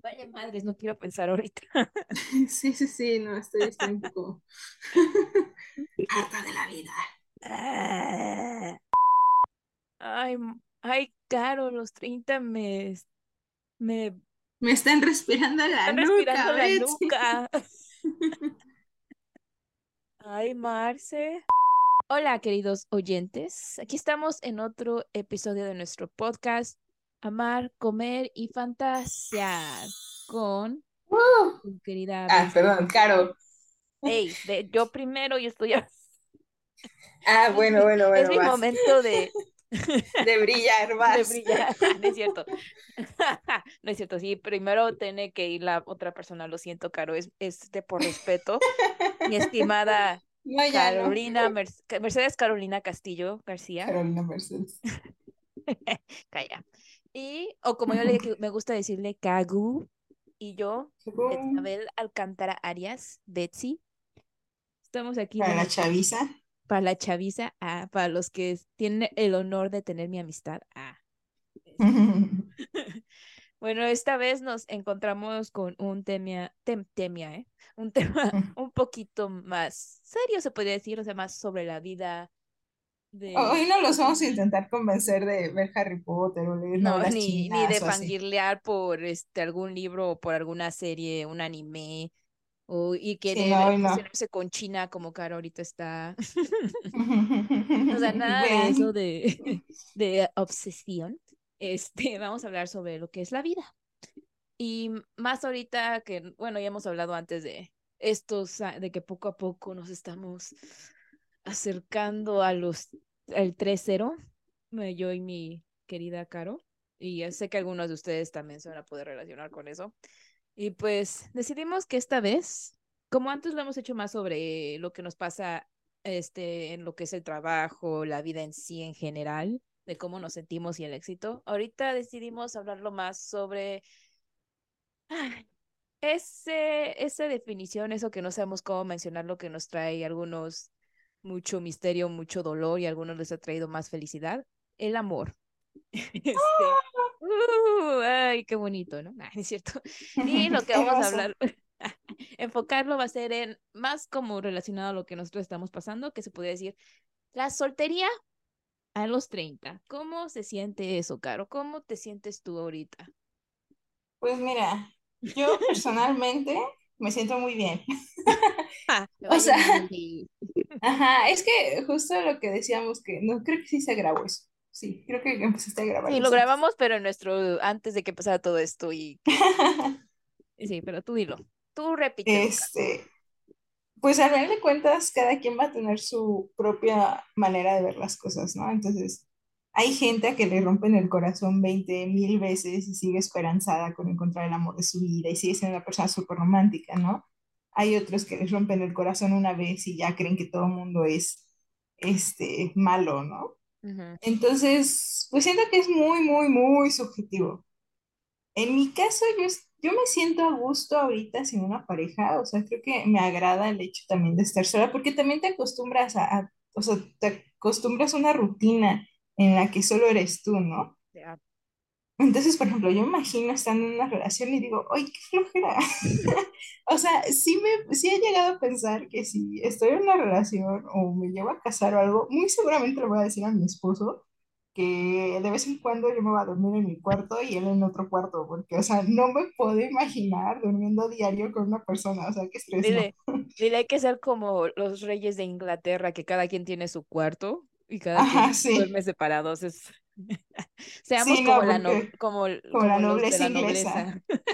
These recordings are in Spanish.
Vaya madres, no quiero pensar ahorita. Sí, sí, sí, no, estoy, estoy un poco harta de la vida. Ah. Ay, ay, Caro, los 30 me, me Me están respirando la están nuca, respirando la nuca. Ay, Marce. Hola, queridos oyentes. Aquí estamos en otro episodio de nuestro podcast Amar, Comer y Fantasear con Uh. tu querida Ah, perdón, Caro. Ey, ve, yo primero y estoy a- Ah, bueno, bueno, Es bueno, mi vas. momento de, De brillar, de vas. brillar. No es cierto. No es cierto, sí, primero tiene que ir la otra persona, lo siento, Caro, es, es de por respeto. Mi estimada No, no. Carolina, Ca- Mercedes Carolina Castillo García. Carolina Mercedes. Calla. Y, o como yo le me gusta decirle, Cagu. Y yo, Isabel Alcántara Arias, Betsy. Estamos aquí Para la chaviza. para la chaviza, ah, para los que tienen el honor de tener mi amistad. Ah. Bueno, esta vez nos encontramos con un temia, tem- temia, ¿eh? Un tema un poquito más serio, se podría decir, o sea, más sobre la vida de... Hoy no los vamos a intentar convencer de ver Harry Potter o leer No, ni, ni de chinas o así. fangirlear por este algún libro o por alguna serie, un anime, o, y no, hoy no. obsesionarse con China como Caro ahorita está. O sea, nada de eso de, de obsesión. Este, vamos a hablar sobre lo que es la vida. Y más ahorita que, bueno, ya hemos hablado antes de estos, de que poco a poco nos estamos acercando a los, al 3-0, eh, yo y mi querida Caro. Y ya sé que algunos de ustedes también se van a poder relacionar con eso. Y pues decidimos que esta vez, como antes lo hemos hecho más sobre lo que nos pasa este, en lo que es el trabajo, la vida en sí en general, de cómo nos sentimos y el éxito, ahorita decidimos hablarlo más sobre ese, esa definición, eso que no sabemos cómo mencionar, lo que nos trae algunos mucho misterio, mucho dolor y a algunos les ha traído más felicidad, el amor. Este, uh, ay, qué bonito, ¿no? Ay, es cierto. Y lo que vamos a hablar, enfocarlo va a ser en más como relacionado a lo que nosotros estamos pasando, que se podría decir la soltería a los 30. ¿Cómo se siente eso, Caro? ¿Cómo te sientes tú ahorita? Pues mira, yo personalmente me siento muy bien. Ah, O sea, Ajá, es que justo lo que decíamos que no creo que sí se grabó eso. Sí, creo que empezaste a grabar Sí, lo grabamos, pero en nuestro, antes de que pasara todo esto y sí, pero tú dilo, tú Caro. Este, pues al final de cuentas, cada quien va a tener su propia manera de ver las cosas, ¿no? Entonces, hay gente a que le rompen el corazón 20 mil veces y sigue esperanzada con encontrar el amor de su vida y sigue siendo una persona súper romántica, ¿no? Hay otros que les rompen el corazón una vez y ya creen que todo el mundo es, este, malo, ¿no? Entonces, pues siento que es muy, muy, muy subjetivo. En mi caso, yo, yo me siento a gusto ahorita sin una pareja, o sea, creo que me agrada el hecho también de estar sola, porque también te acostumbras a, a- o sea, te acostumbras a una rutina en la que solo eres tú, ¿no? Entonces, por ejemplo, yo imagino estando en una relación y digo, ¡ay, qué flojera! O sea, sí, me, sí he llegado a pensar que si estoy en una relación o me llevo a casar o algo, muy seguramente le voy a decir a mi esposo que de vez en cuando yo me voy a dormir en mi cuarto y él en otro cuarto, porque, o sea, no me puedo imaginar durmiendo diario con una persona, o sea, qué estrés, ¿no? Dile, dile, hay que ser como los reyes de Inglaterra, que cada quien tiene su cuarto y cada quien Ajá, sí. duerme separados. Es... Seamos Sí, como no, la no- como, como la como nobleza inglesa. nobleza.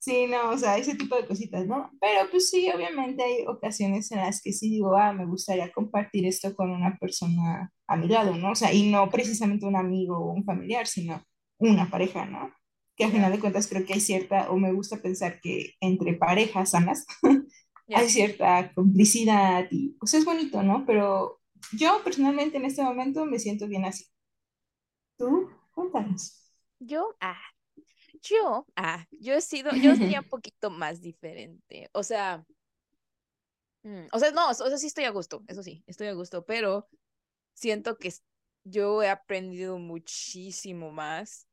Sí, no, o sea, ese tipo de cositas, ¿no? Pero pues sí, obviamente hay ocasiones en las que sí digo, ah, me gustaría compartir esto con una persona a mi lado, ¿no? O sea, y no precisamente un amigo o un familiar, sino una pareja, ¿no? Que al final de cuentas creo que hay cierta, o me gusta pensar que entre parejas sanas ya. hay cierta complicidad y pues es bonito, ¿no? Pero yo personalmente en este momento me siento bien así. ¿Tú? Cuéntanos. Yo, ah, yo, ah, yo he sido, yo sería un poquito más diferente. O sea, mm, o sea, no, o sea, sí estoy a gusto, eso sí, estoy a gusto, pero siento que yo he aprendido muchísimo más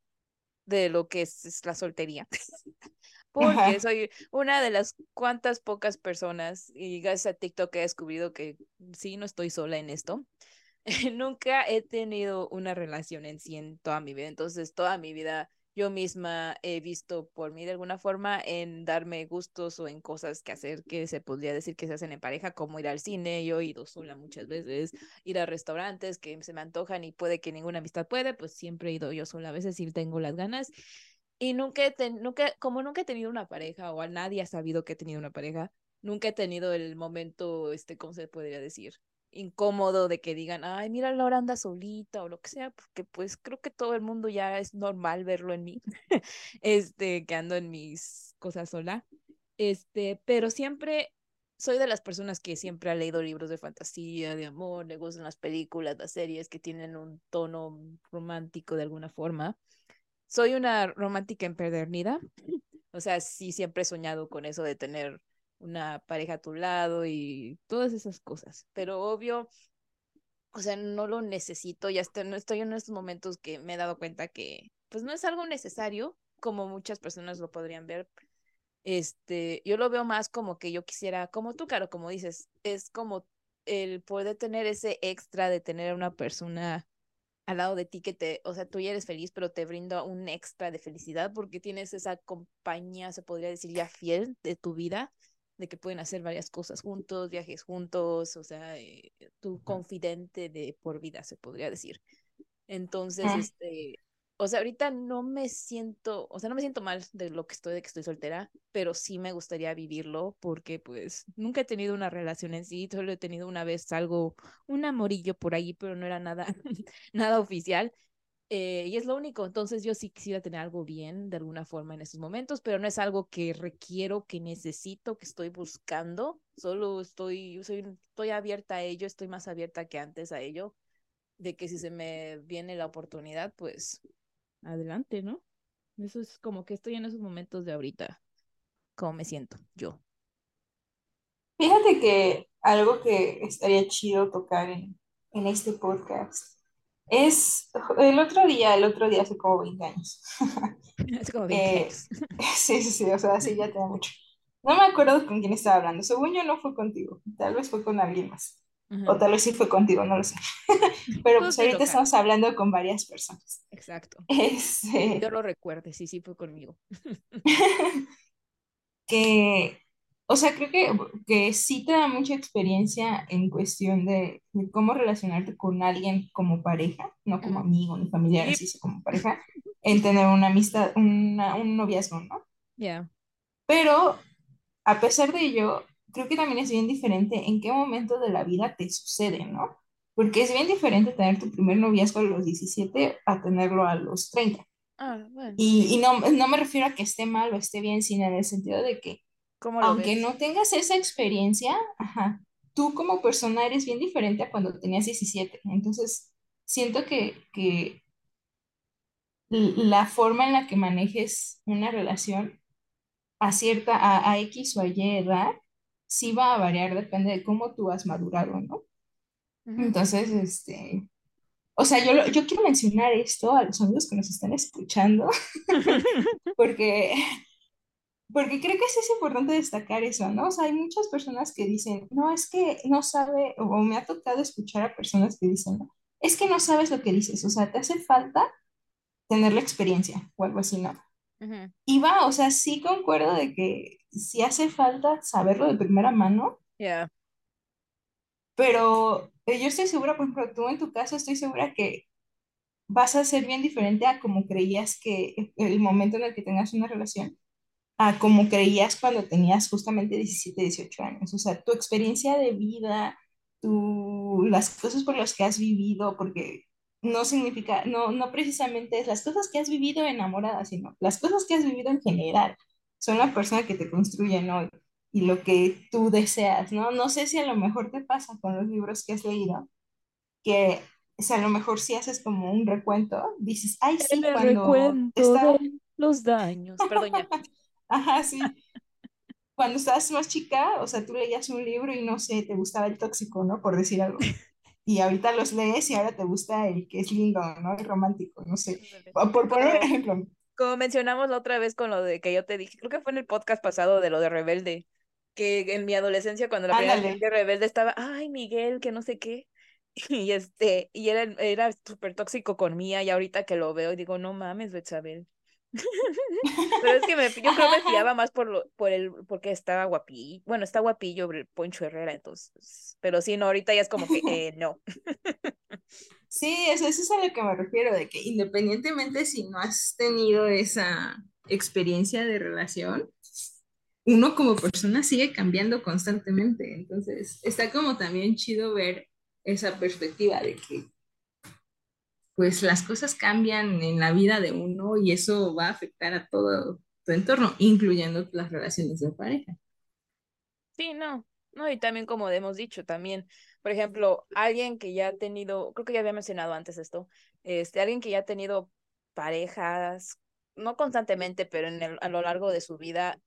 de lo que es, es la soltería. porque soy una de las cuantas pocas personas, y gracias a TikTok he descubrido que sí, no estoy sola en esto. Nunca he tenido una relación en sí en toda mi vida, entonces toda mi vida yo misma he visto por mí de alguna forma en darme gustos o en cosas que hacer que se podría decir que se hacen en pareja, como ir al cine, yo he ido sola muchas veces, ir a restaurantes que se me antojan y puede que ninguna amistad puede, pues siempre he ido yo sola, a veces sí tengo las ganas. Y nunca, he nunca, como nunca he tenido una pareja o a nadie ha sabido que he tenido una pareja, nunca he tenido el momento, este, ¿cómo se podría decir? incómodo de que digan, ay, mira, Laura anda solita o lo que sea, porque pues creo que todo el mundo ya es normal verlo en mí, este, que ando en mis cosas sola, este, pero siempre soy de las personas que siempre ha leído libros de fantasía, de amor, le gustan las películas, las series que tienen un tono romántico de alguna forma. Soy una romántica empedernida, o sea, sí siempre he soñado con eso de tener una pareja a tu lado y todas esas cosas. Pero obvio, o sea, no lo necesito, ya estoy, no estoy en estos momentos que me he dado cuenta que pues no es algo necesario, como muchas personas lo podrían ver. Este, yo lo veo más como que yo quisiera, como tú, claro, como dices, es como el poder tener ese extra de tener a una persona al lado de ti que te, o sea, tú ya eres feliz, pero te brinda un extra de felicidad porque tienes esa compañía, se podría decir ya fiel de tu vida de que pueden hacer varias cosas juntos, viajes juntos, o sea, eh, tu confidente de por vida, se podría decir. Entonces, ah. este, o sea, ahorita no me siento, o sea, no me siento mal de lo que estoy, de que estoy soltera, pero sí me gustaría vivirlo porque pues nunca he tenido una relación en sí, solo he tenido una vez algo, un amorillo por ahí, pero no era nada, nada oficial. Eh, y es lo único, entonces yo sí quisiera tener algo bien de alguna forma en estos momentos, pero no es algo que requiero, que necesito, que estoy buscando, solo estoy, soy, estoy abierta a ello, estoy más abierta que antes a ello, de que si se me viene la oportunidad, pues adelante, ¿no? Eso es como que estoy en esos momentos de ahorita, como me siento yo. Fíjate que algo que estaría chido tocar en, en este podcast es el otro día, el otro día hace como 20 años. Hace como 20 eh, años. sí, sí, sí, o sea, sí, ya tengo mucho. No me acuerdo con quién estaba hablando. Según yo no fue contigo, tal vez fue con alguien más. O tal vez sí fue contigo, no lo sé. Pero pues ahorita estamos hablando con varias personas. Exacto. Este... Yo lo recuerdo, sí, sí fue conmigo. que o sea, creo que, que sí te da mucha experiencia en cuestión de, cómo relacionarte con alguien como pareja, no como amigo ni familiar, sino como pareja, en tener una amistad, una, un noviazgo, ¿no? Ya. Pero, a pesar de ello, creo que también es bien diferente en qué momento de la vida te sucede, ¿no? Porque es bien diferente tener tu primer noviazgo a los 17 a tenerlo a los 30. Ah, bueno. Y, y no, no me refiero a que esté mal o esté bien, sino en el sentido de que aunque no tengas esa experiencia, tú como persona eres bien diferente a cuando tenías 17. Entonces, siento que, que la forma en la que manejes una relación a cierta, a, X o a Y edad, sí va a variar, depende de cómo tú has madurado, ¿no? Entonces, este, o sea, yo, yo quiero mencionar esto a los amigos que nos están escuchando, porque porque creo que sí es importante destacar eso, ¿no? O sea, hay muchas personas que dicen, no, es que no sabe, o me ha tocado escuchar a personas que dicen, no, es que no sabes lo que dices, o sea, te hace falta tener la experiencia o algo así, ¿no? Y va, o sea, sí concuerdo de que sí hace falta saberlo de primera mano. Yeah. Pero eh, yo estoy segura, por ejemplo, tú en tu caso estoy segura que vas a ser bien diferente a como creías que el momento en el que tengas una relación a como creías cuando tenías justamente 17, 18 años. O sea, tu experiencia de vida, tu, las cosas por las que has vivido, porque no significa, no, no precisamente es las cosas que has vivido enamorada, sino las cosas que has vivido en general. Son la persona que te construyen hoy y lo que tú deseas, ¿no? No sé si a lo mejor te pasa con los libros que has leído, que o a lo mejor si haces como un recuento, dices, ay, sí, El cuando estaba... los daños, perdón, ya. Ajá, sí. Cuando estabas más chica, o sea, tú leías un libro y no sé, te gustaba el tóxico, ¿no? Por decir algo. Y ahorita los lees y ahora te gusta el que es lindo, ¿no? El romántico, no sé. Por poner un ejemplo. como mencionamos la otra vez con lo de que yo te dije, creo que fue en el podcast pasado de lo de Rebelde, que en mi adolescencia cuando la primera vez de Rebelde estaba, ay, Miguel, que no sé qué. Y este, y era, era súper tóxico con Mía, y ahorita que lo veo y digo, no mames, Betsabel. Pero es que me, yo creo que me fiaba más por lo, por el, porque estaba guapillo, bueno, está guapillo el Poncho Herrera, entonces, pero sí, no, ahorita ya es como que, eh, no. Sí, eso, eso es a lo que me refiero, de que independientemente si no has tenido esa experiencia de relación, uno como persona sigue cambiando constantemente, entonces está como también chido ver esa perspectiva de que pues las cosas cambian en la vida de uno y eso va a afectar a todo tu entorno, incluyendo las relaciones de pareja. Sí, no, no, y también como hemos dicho, también, por ejemplo, alguien que ya ha tenido, creo que ya había mencionado antes esto, este, alguien que ya ha tenido parejas, no constantemente, pero en el, a lo largo de su vida,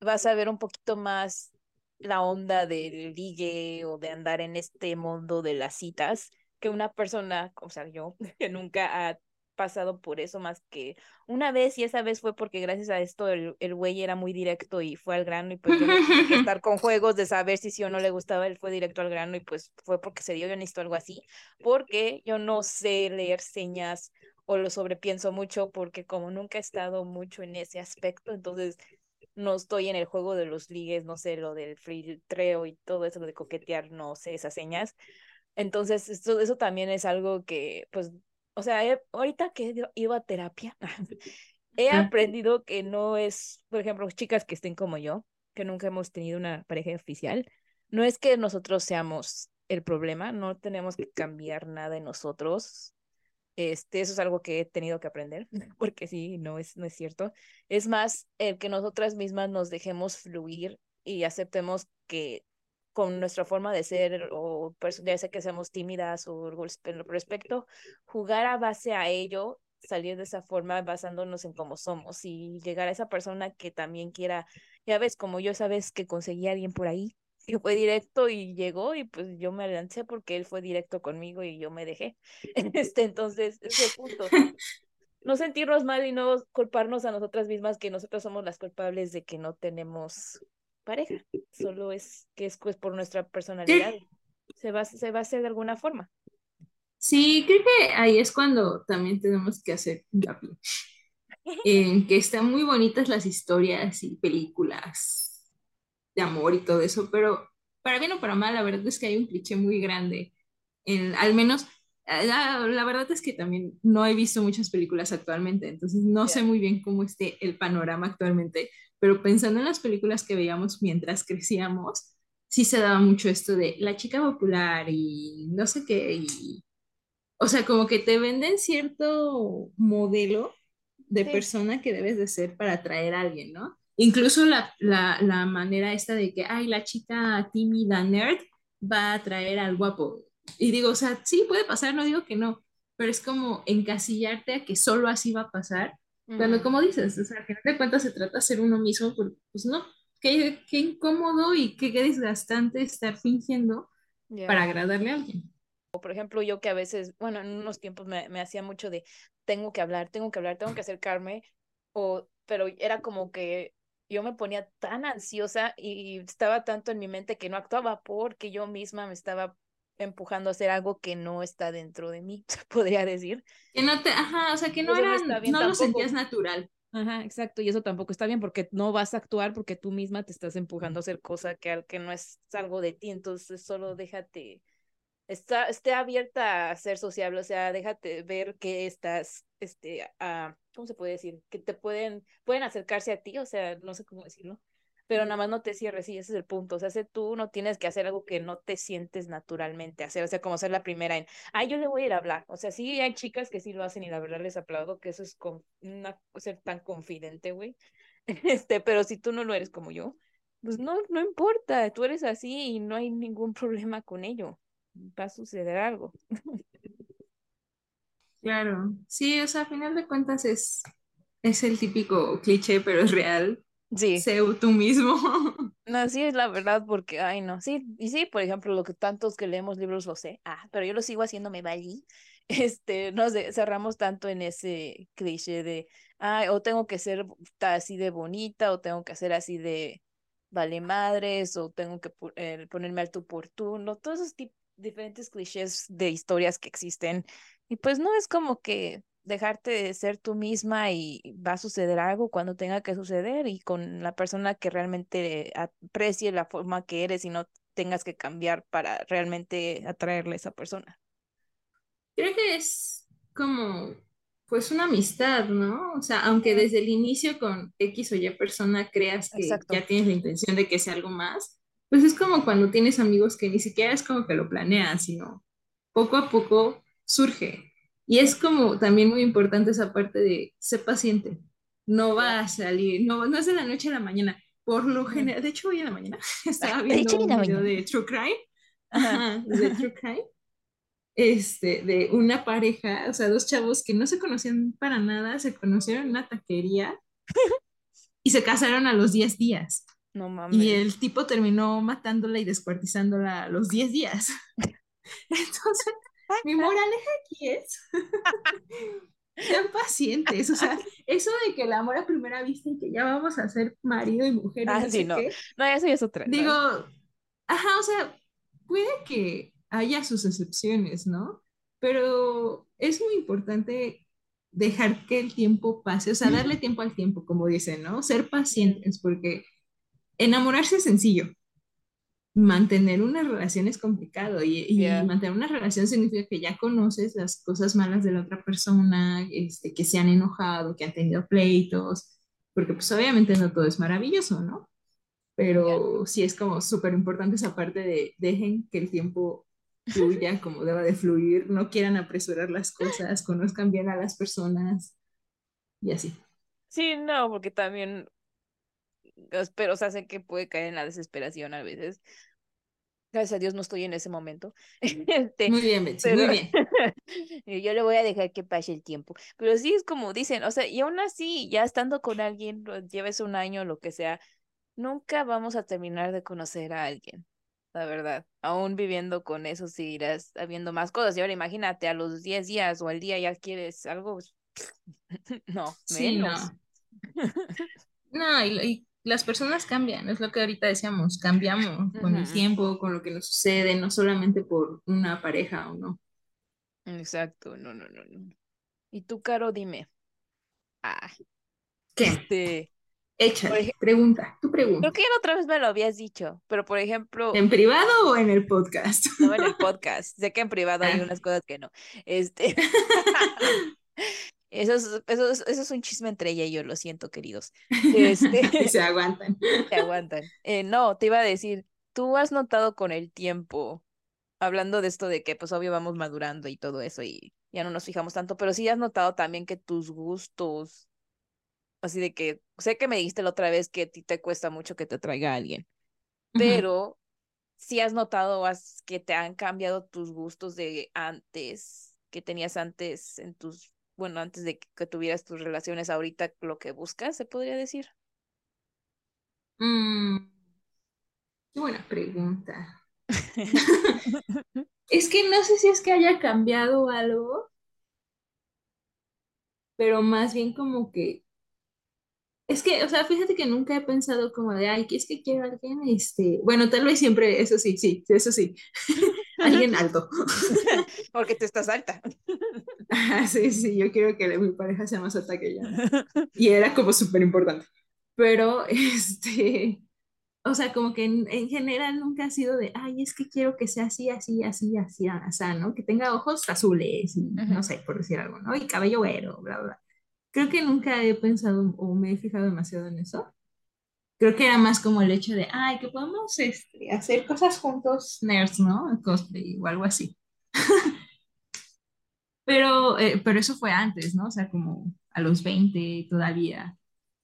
vas a ver un poquito más la onda del ligue o de andar en este mundo de las citas que una persona, o sea, yo, que nunca ha pasado por eso más que una vez y esa vez fue porque gracias a esto el, el güey era muy directo y fue al grano y pues yo no que estar con juegos de saber si sí o no le gustaba, él fue directo al grano y pues fue porque se dio, yo necesito algo así, porque yo no sé leer señas o lo sobrepienso mucho porque como nunca he estado mucho en ese aspecto, entonces no estoy en el juego de los ligues, no sé, lo del filtreo y todo eso de coquetear, no sé esas señas. Entonces, eso, eso también es algo que, pues, o sea, ahorita que he ido a terapia, he aprendido que no es, por ejemplo, chicas que estén como yo, que nunca hemos tenido una pareja oficial, no es que nosotros seamos el problema, no tenemos que cambiar nada en nosotros, este, eso es algo que he tenido que aprender, porque sí, no es, no es cierto. Es más, el que nosotras mismas nos dejemos fluir y aceptemos que con nuestra forma de ser o ya sea que seamos tímidas o respecto, jugar a base a ello, salir de esa forma basándonos en cómo somos y llegar a esa persona que también quiera, ya ves, como yo sabes que conseguí a alguien por ahí, que fue directo y llegó y pues yo me lancé porque él fue directo conmigo y yo me dejé. Este, entonces, ese punto. No sentirnos mal y no culparnos a nosotras mismas que nosotros somos las culpables de que no tenemos pareja. Solo es que es pues, por nuestra personalidad. Se va, se va a hacer de alguna forma. Sí, creo que ahí es cuando también tenemos que hacer En que están muy bonitas las historias y películas de amor y todo eso, pero para bien o para mal, la verdad es que hay un cliché muy grande. En, al menos, eh, la, la verdad es que también no he visto muchas películas actualmente, entonces no sé muy bien cómo esté el panorama actualmente, pero pensando en las películas que veíamos mientras crecíamos, sí se daba mucho esto de la chica popular y no sé qué, y, o sea, como que te venden cierto modelo de persona que debes de ser para atraer a alguien, ¿no? Incluso la, la, manera esta de que, ay, la chica tímida nerd va a atraer al guapo. Y digo, o sea, sí puede pasar, no digo que no, pero es como encasillarte a que solo así va a pasar. Cuando, como dices, o sea, al final de cuentas se trata de ser uno mismo, pues no, qué, qué incómodo y qué, qué, desgastante estar fingiendo para agradarle a alguien. Por ejemplo, yo que a veces, bueno, en unos tiempos me, me hacía mucho de, tengo que hablar, tengo que hablar, tengo que acercarme, o, pero era como que yo me ponía tan ansiosa y estaba tanto en mi mente que no actuaba porque yo misma me estaba empujando a hacer algo que no está dentro de mí, se podría decir. Que no te, ajá, o sea, que no era, no, lo sentías natural. Ajá, exacto, y eso tampoco está bien porque no vas a actuar porque tú misma te estás empujando a hacer cosas que, que no es algo de ti, entonces solo déjate, está, esté abierta a ser sociable, o sea, déjate ver que estás, este, a ¿cómo se puede decir? Que te pueden, pueden acercarse a ti, o sea, no sé cómo decirlo, pero nada más no te cierres y ese es el punto, o sea, si tú no tienes que hacer algo que no te sientes naturalmente hacer, o sea, como ser la primera en, ay, yo le voy a ir a hablar, o sea, sí hay chicas que sí lo hacen y la verdad les aplaudo que eso es con ser tan confidente, güey, este, pero si tú no lo eres como yo, pues no, no importa, tú eres así y no hay ningún problema con ello, va a suceder algo. Claro, sí, o sea, a final de cuentas es, es el típico cliché, pero es real. Sí. Sé tú mismo. No, sí es la verdad, porque, ay, no, sí, y sí, por ejemplo, lo que tantos que leemos libros lo sé, ah, pero yo lo sigo haciendo, me valí. Este, nos cerramos tanto en ese cliché de, ay, o tengo que ser así de bonita, o tengo que ser así de vale madres, o tengo que eh, ponerme alto por turno, todos esos diferentes clichés de historias que existen. Y pues no es como que dejarte de ser tú misma y va a suceder algo cuando tenga que suceder y con la persona que realmente aprecie la forma que eres y no tengas que cambiar para realmente atraerle a esa persona. Creo que es como pues una amistad, ¿no? O sea, aunque desde el inicio con X o Y persona creas que ya tienes la intención de que sea algo más, pues es como cuando tienes amigos que ni siquiera es como que lo planean, sino poco a poco surge. Y es como también muy importante esa parte de ser paciente. No va a salir, no, no es de la noche a la mañana. Por lo general, de hecho hoy en la mañana estaba viendo un video de True Crime, de True Crime, este, de una pareja, o sea, dos chavos que no se conocían para nada, se conocieron en una taquería y se casaron a los 10 días. No mames. Y el tipo terminó matándola y descuartizándola a los 10 días. Entonces, mi moraleja aquí es, sean pacientes, o sea, eso de que el amor a primera vista y que ya vamos a ser marido y mujer. Ah, sí, no. no, eso ya es otra. Digo, ajá, o sea, puede que haya sus excepciones, ¿no? Pero es muy importante dejar que el tiempo pase, o sea, darle tiempo al tiempo, como dicen, ¿no? Ser pacientes, porque enamorarse es sencillo. Mantener una relación es complicado y, mantener una relación significa que ya conoces las cosas malas de la otra persona, este, que se han enojado, que han tenido pleitos, porque pues obviamente no todo es maravilloso, ¿no? Pero sí es como súper importante esa parte de dejen que el tiempo fluya como deba de fluir, no quieran apresurar las cosas, conozcan bien a las personas y así. Sí, no, porque también, pero o sea, sé que puede caer en la desesperación a veces. Gracias a Dios no estoy en ese momento. Este, muy bien, Betsy, muy bien. yo le voy a dejar que pase el tiempo. Pero sí es como dicen, o sea, y aún así, ya estando con alguien, lleves un año, lo que sea, nunca vamos a terminar de conocer a alguien la verdad. Aún viviendo con eso seguirás habiendo más cosas. Y ahora imagínate, a los 10 días o al día ya quieres algo. no, menos. no, y, las personas cambian, es lo que ahorita decíamos, cambiamos con el tiempo, con lo que nos sucede, no solamente por una pareja o no. Exacto, no, no, no, no. Y tú, Caro, dime. Ah, ¿Qué? Este, Échale, pregunta, tu pregunta. Creo que ya otra vez me lo habías dicho, pero por ejemplo... ¿En privado o en el podcast? No, en el podcast. sé que en privado hay ah. unas cosas que no. Este... Eso es, eso, eso es un chisme entre ella y yo, lo siento, queridos. Este... se aguantan. Se aguantan. Eh, no, te iba a decir, tú has notado con el tiempo, hablando de esto de que pues obvio vamos madurando y todo eso y ya no nos fijamos tanto, pero sí has notado también que tus gustos así de que sé que me dijiste la otra vez que a ti te cuesta mucho que te traiga alguien, pero si has notado que te han cambiado tus gustos de antes, que tenías antes en tus, bueno, antes de que, tuvieras tus relaciones, ahorita lo que buscas, se podría decir. Mm, qué buena pregunta. es que no sé si es que haya cambiado algo, pero más bien como que es que, o sea, fíjate que nunca he pensado como de, ay, ¿qué es que quiero a alguien? Este, bueno, tal vez siempre, eso sí, sí, eso sí. alguien alto. Porque tú estás alta. sí, sí, yo quiero que mi pareja sea más alta que yo. Y era como súper importante. Pero, este, o sea, como que en, general nunca ha sido de, ay, es que quiero que sea así, así, así, así, así, ¿no? Que tenga ojos azules, y, no sé, por decir algo, ¿no? Y cabello güero, bla, bla creo que nunca he pensado o me he fijado demasiado en eso. Creo que era más como el hecho de, ay, que podemos este, hacer cosas juntos, nerds, ¿no? Cosplay o algo así. Pero, eh, pero eso fue antes, ¿no? O sea, como a los 20 todavía.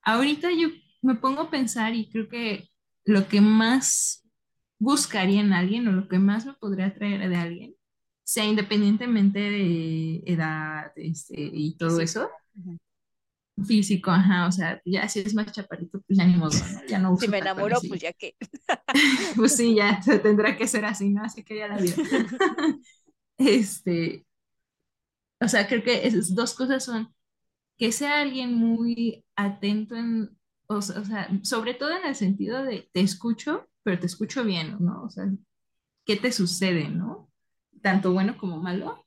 Ahorita yo me pongo a pensar y creo que lo que más buscaría en alguien o lo que más me podría atraer de alguien, sea independientemente de edad este, y todo eso, físico, ajá, o sea, ya si es más chaparito, pues ya ni modo, ya no uso Si me enamoro, pues ya que. pues sí, ya tendrá que ser así, ¿no? Así que ya la vida. este, o sea, creo que esas dos cosas son que sea alguien muy atento en, o, sea, sobre todo en el sentido de te escucho, pero te escucho bien, ¿no? O sea, ¿qué te sucede, ¿no? Tanto bueno como malo.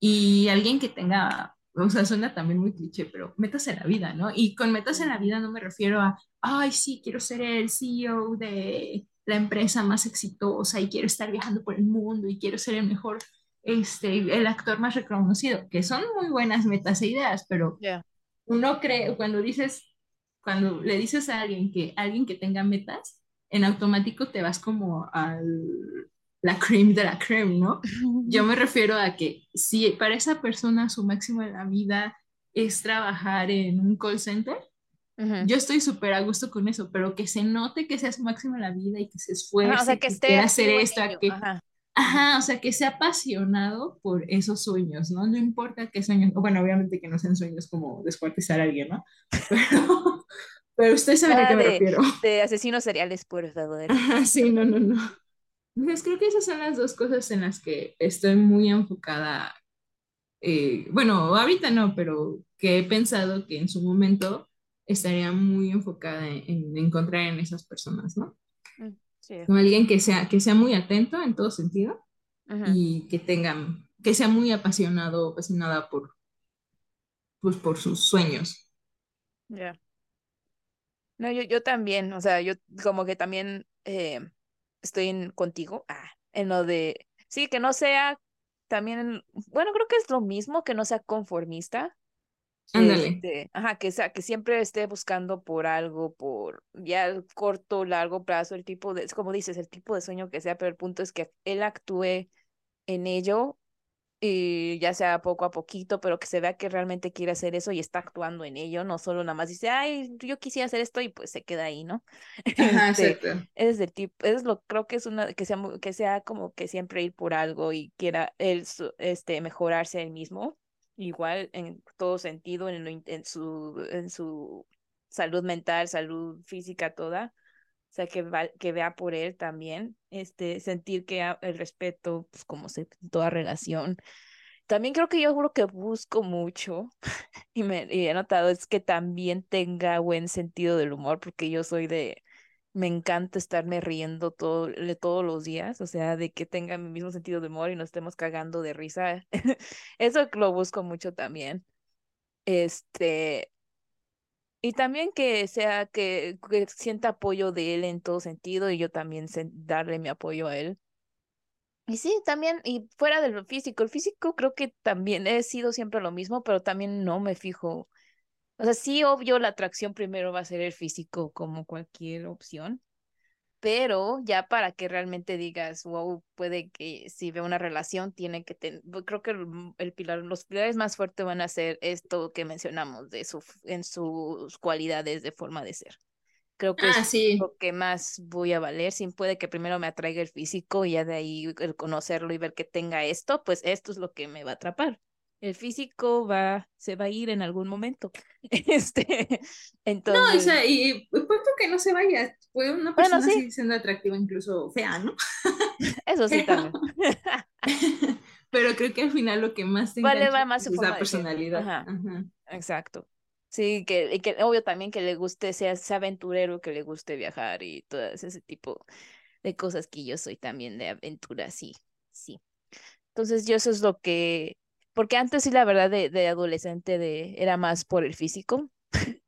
Y alguien que tenga, o sea, suena también muy cliché, pero metas en la vida, ¿no? Y con metas en la vida no me refiero a, ay, sí, quiero ser el CEO de la empresa más exitosa y quiero estar viajando por el mundo y quiero ser el mejor este, el actor más reconocido, que son muy buenas metas e ideas, pero uno cree, cuando dices, cuando le dices a alguien que alguien que tenga metas, en automático te vas como a la cream de la creme, ¿no? Yo me refiero a que si para esa persona su máximo en la vida es trabajar en un call center, yo estoy súper a gusto con eso, pero que se note que sea su máximo en la vida y que se esfuerce, o sea, que, esté hacer esto, que, Ajá, o sea, que sea apasionado por esos sueños, ¿no? No importa qué sueños, bueno, obviamente que no sean sueños como descuartizar a alguien, ¿no? Pero, pero usted sabe a qué me refiero. De asesinos seriales, por favor. Ajá, sí, no, no, no. Entonces creo que esas son las dos cosas en las que estoy muy enfocada. Eh, bueno, ahorita no, pero que he pensado que en su momento estaría muy enfocada en, en encontrar en esas personas, ¿no? Como alguien que sea, que sea muy atento en todo sentido y que tenga, que sea muy apasionado, apasionada por, pues, por sus sueños. Ya. No, yo, yo también, o sea, yo como que también eh, estoy en, contigo, ah, en lo de, sí, que no sea también, bueno, creo que es lo mismo, que no sea conformista, Ándale. Este, ajá, que, sea, que siempre esté buscando por algo, por ya corto, largo plazo, el tipo de, como dices, el tipo de sueño que sea, pero el punto es que él actúe en ello y ya sea poco a poquito, pero que se vea que realmente quiere hacer eso y está actuando en ello, no solo nada más dice, ay, yo quisiera hacer esto y pues se queda ahí, ¿no? Ajá, este, es del tipo, es lo, creo que es una, que sea, que sea como que siempre ir por algo y quiera él, este, mejorarse él mismo igual en todo sentido, en, su, en su salud mental, salud física, toda. O sea, que, que vea por él también, este, sentir que el respeto, pues como se toda relación. También creo que yo lo que busco mucho y, me, y he notado es que también tenga buen sentido del humor, porque yo soy de, me encanta estarme riendo todo, todos los días, o sea, de que tenga mi mismo sentido de humor y nos estemos cagando de risa. Eso lo busco mucho también. Este, y también que sea, que, sienta apoyo de él en todo sentido y yo también darle mi apoyo a él. Y sí, también, y fuera de lo físico, el físico creo que también he sido siempre lo mismo, pero también no me fijo o sea, sí, obvio, la atracción primero va a ser el físico como cualquier opción, pero ya para que realmente digas, wow, puede que si ve una relación, tiene que tener, creo que el, pilar, los pilares más fuertes van a ser esto que mencionamos de su, en sus cualidades de forma de ser. Creo que ah, es lo que más voy a valer. Sin puede que primero me atraiga el físico y ya de ahí el conocerlo y ver que tenga esto, pues esto es lo que me va a atrapar el físico va, se va a ir en algún momento. Este, entonces... No, o sea, y puesto que no se vaya, puede una persona seguir siendo atractiva, incluso fea, ¿no? Eso sí también. Pero creo que al final lo que más te vale, va más es la personalidad. Exacto. Sí, que, y que obvio también que le guste, sea, sea aventurero, que le guste viajar y todo ese tipo de cosas que yo soy también de aventura, sí, sí. Entonces yo eso es lo que porque antes sí, la verdad, de, de adolescente de, era más por el físico.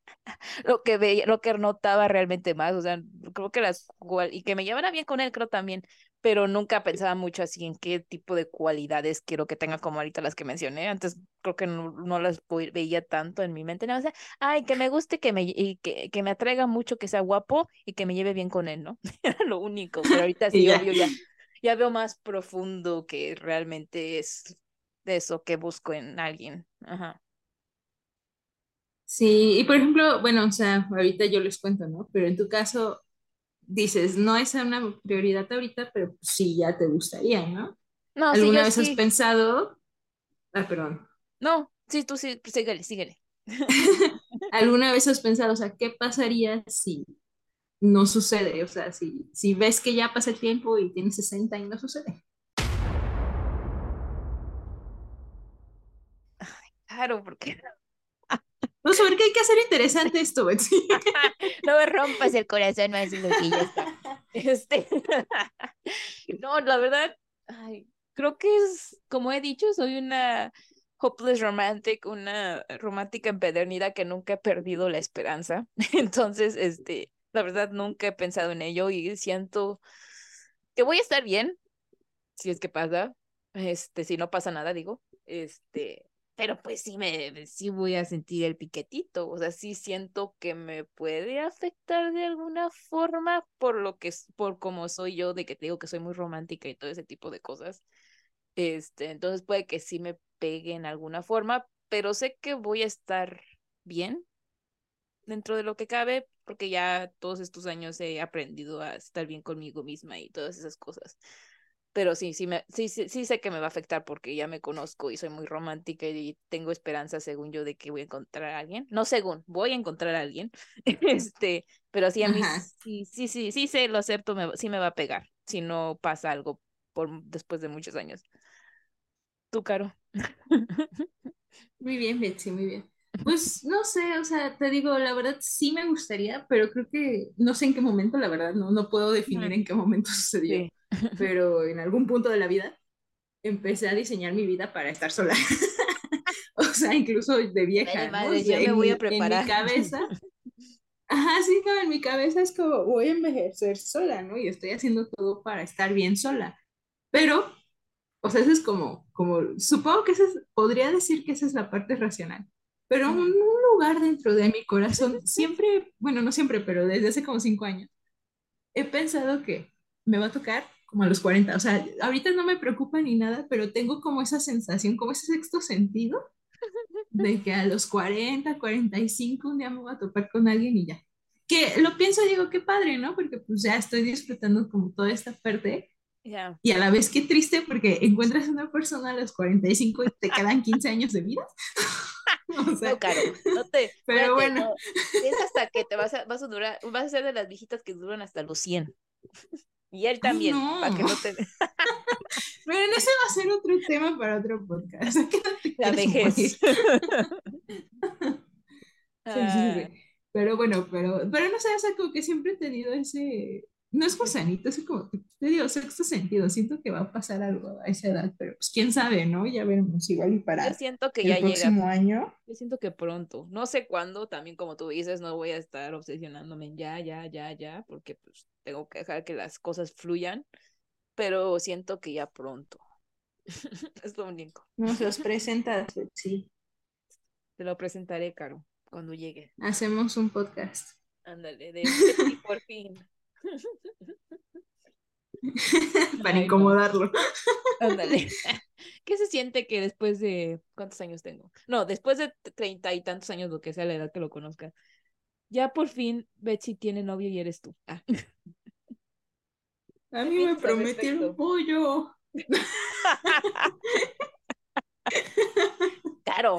lo que veía, lo que notaba realmente más, o sea, creo que las y que me llevara bien con él, creo también, pero nunca pensaba mucho así en qué tipo de cualidades quiero que tenga como ahorita las que mencioné. Antes creo que no, no las veía tanto en mi mente, no, o sea, ay, que me guste, que me y que, que me atraiga mucho, que sea guapo y que me lleve bien con él, ¿no? Era lo único, pero ahorita sí, obvio, ya, ya veo más profundo que realmente es de eso que busco en alguien. Ajá. Sí, y por ejemplo, bueno, o sea, ahorita yo les cuento, ¿no? Pero en tu caso, dices, no es una prioridad ahorita, pero sí ya te gustaría, ¿no? No, ¿Alguna vez has pensado? Ah, perdón. No, sí, tú sí, síguele, síguele. ¿Alguna vez has pensado, o sea, qué pasaría si no sucede? O sea, si, si ves que ya pasa el tiempo y tienes 60 y no sucede. Claro, porque Vamos a ver qué hay que hacer interesante esto, Betsy. no me rompas el corazón más lo que ya está. Este... no, la verdad, ay, creo que es, como he dicho, soy una hopeless romantic, una romántica empedernida que nunca he perdido la esperanza. Entonces, este, la verdad, nunca he pensado en ello y siento que voy a estar bien, si es que pasa, este, si no pasa nada, digo, este, pero pues sí me, sí voy a sentir el piquetito, o sea, sí siento que me puede afectar de alguna forma por lo que, por como soy yo, de que te digo que soy muy romántica y todo ese tipo de cosas, este, entonces puede que sí me pegue en alguna forma, pero sé que voy a estar bien dentro de lo que cabe, porque ya todos estos años he aprendido a estar bien conmigo misma y todas esas cosas. Pero sí, sí, me, sí, sí, sí sé que me va a afectar porque ya me conozco y soy muy romántica y tengo esperanza, según yo, de que voy a encontrar a alguien. No según, voy a encontrar a alguien. este, pero sí, a mí sí, sí, sí, sí sé, lo acepto, me, sí me va a pegar si no pasa algo por después de muchos años. Tú, Caro. Muy bien, Betsy, muy bien. Pues no sé, o sea, te digo, la verdad sí me gustaría, pero creo que no sé en qué momento, la verdad, no, no puedo definir en qué momento sucedió, pero en algún punto de la vida empecé a diseñar mi vida para estar sola. o sea, incluso de vieja. ¿no? me voy a preparar. En mi cabeza. Ajá, sí, no, en mi cabeza es como voy a envejecer sola, ¿no? Y estoy haciendo todo para estar bien sola. Pero, o sea, eso es como, como, supongo que esa es, podría decir que esa es la parte racional pero un, lugar dentro de mi corazón, siempre, bueno, no siempre, pero desde hace como cinco años, he pensado que me va a tocar como a los 40. O sea, ahorita no me preocupa ni nada, pero tengo como esa sensación, como ese sexto sentido, de que a los 40, 45 un día me voy a topar con alguien y ya. Que lo pienso y digo, qué padre, ¿no? Porque pues ya estoy disfrutando como toda esta parte. Y a la vez qué triste porque encuentras una persona a los 45 y te quedan 15 años de vida. no, Caro, no te. Pero bueno. Es hasta que te vas a, vas a durar, vas a ser de las viejitas que duran hasta los 100. Y él también, para que no te. Pero ese va a ser otro tema para otro podcast. La vejez. sí. Pero bueno, pero, pero no sé, o sea, como que siempre he tenido ese, no es gusanito, es como, te digo, sexto sentido, siento que va a pasar algo a esa edad, pero pues quién sabe, ¿no? Ya veremos, igual y para Yo siento que el ya próximo año. Yo siento que pronto, no sé cuándo, también como tú dices, no voy a estar obsesionándome en ya, ya, ya, ya, porque pues tengo que dejar que las cosas fluyan, pero siento que ya pronto. es lo único. Nos los presentas, sí. Te lo presentaré, Caro, cuando llegue. Hacemos un podcast. Ándale, de por fin. Para incomodarlo. Ándale. ¿Qué se siente que después de cuántos años tengo? No, después de treinta y tantos años, lo que sea la edad que lo conozca, ya por fin Betsy tiene novio y eres tú. Ah. A mí me prometió un pollo. Claro.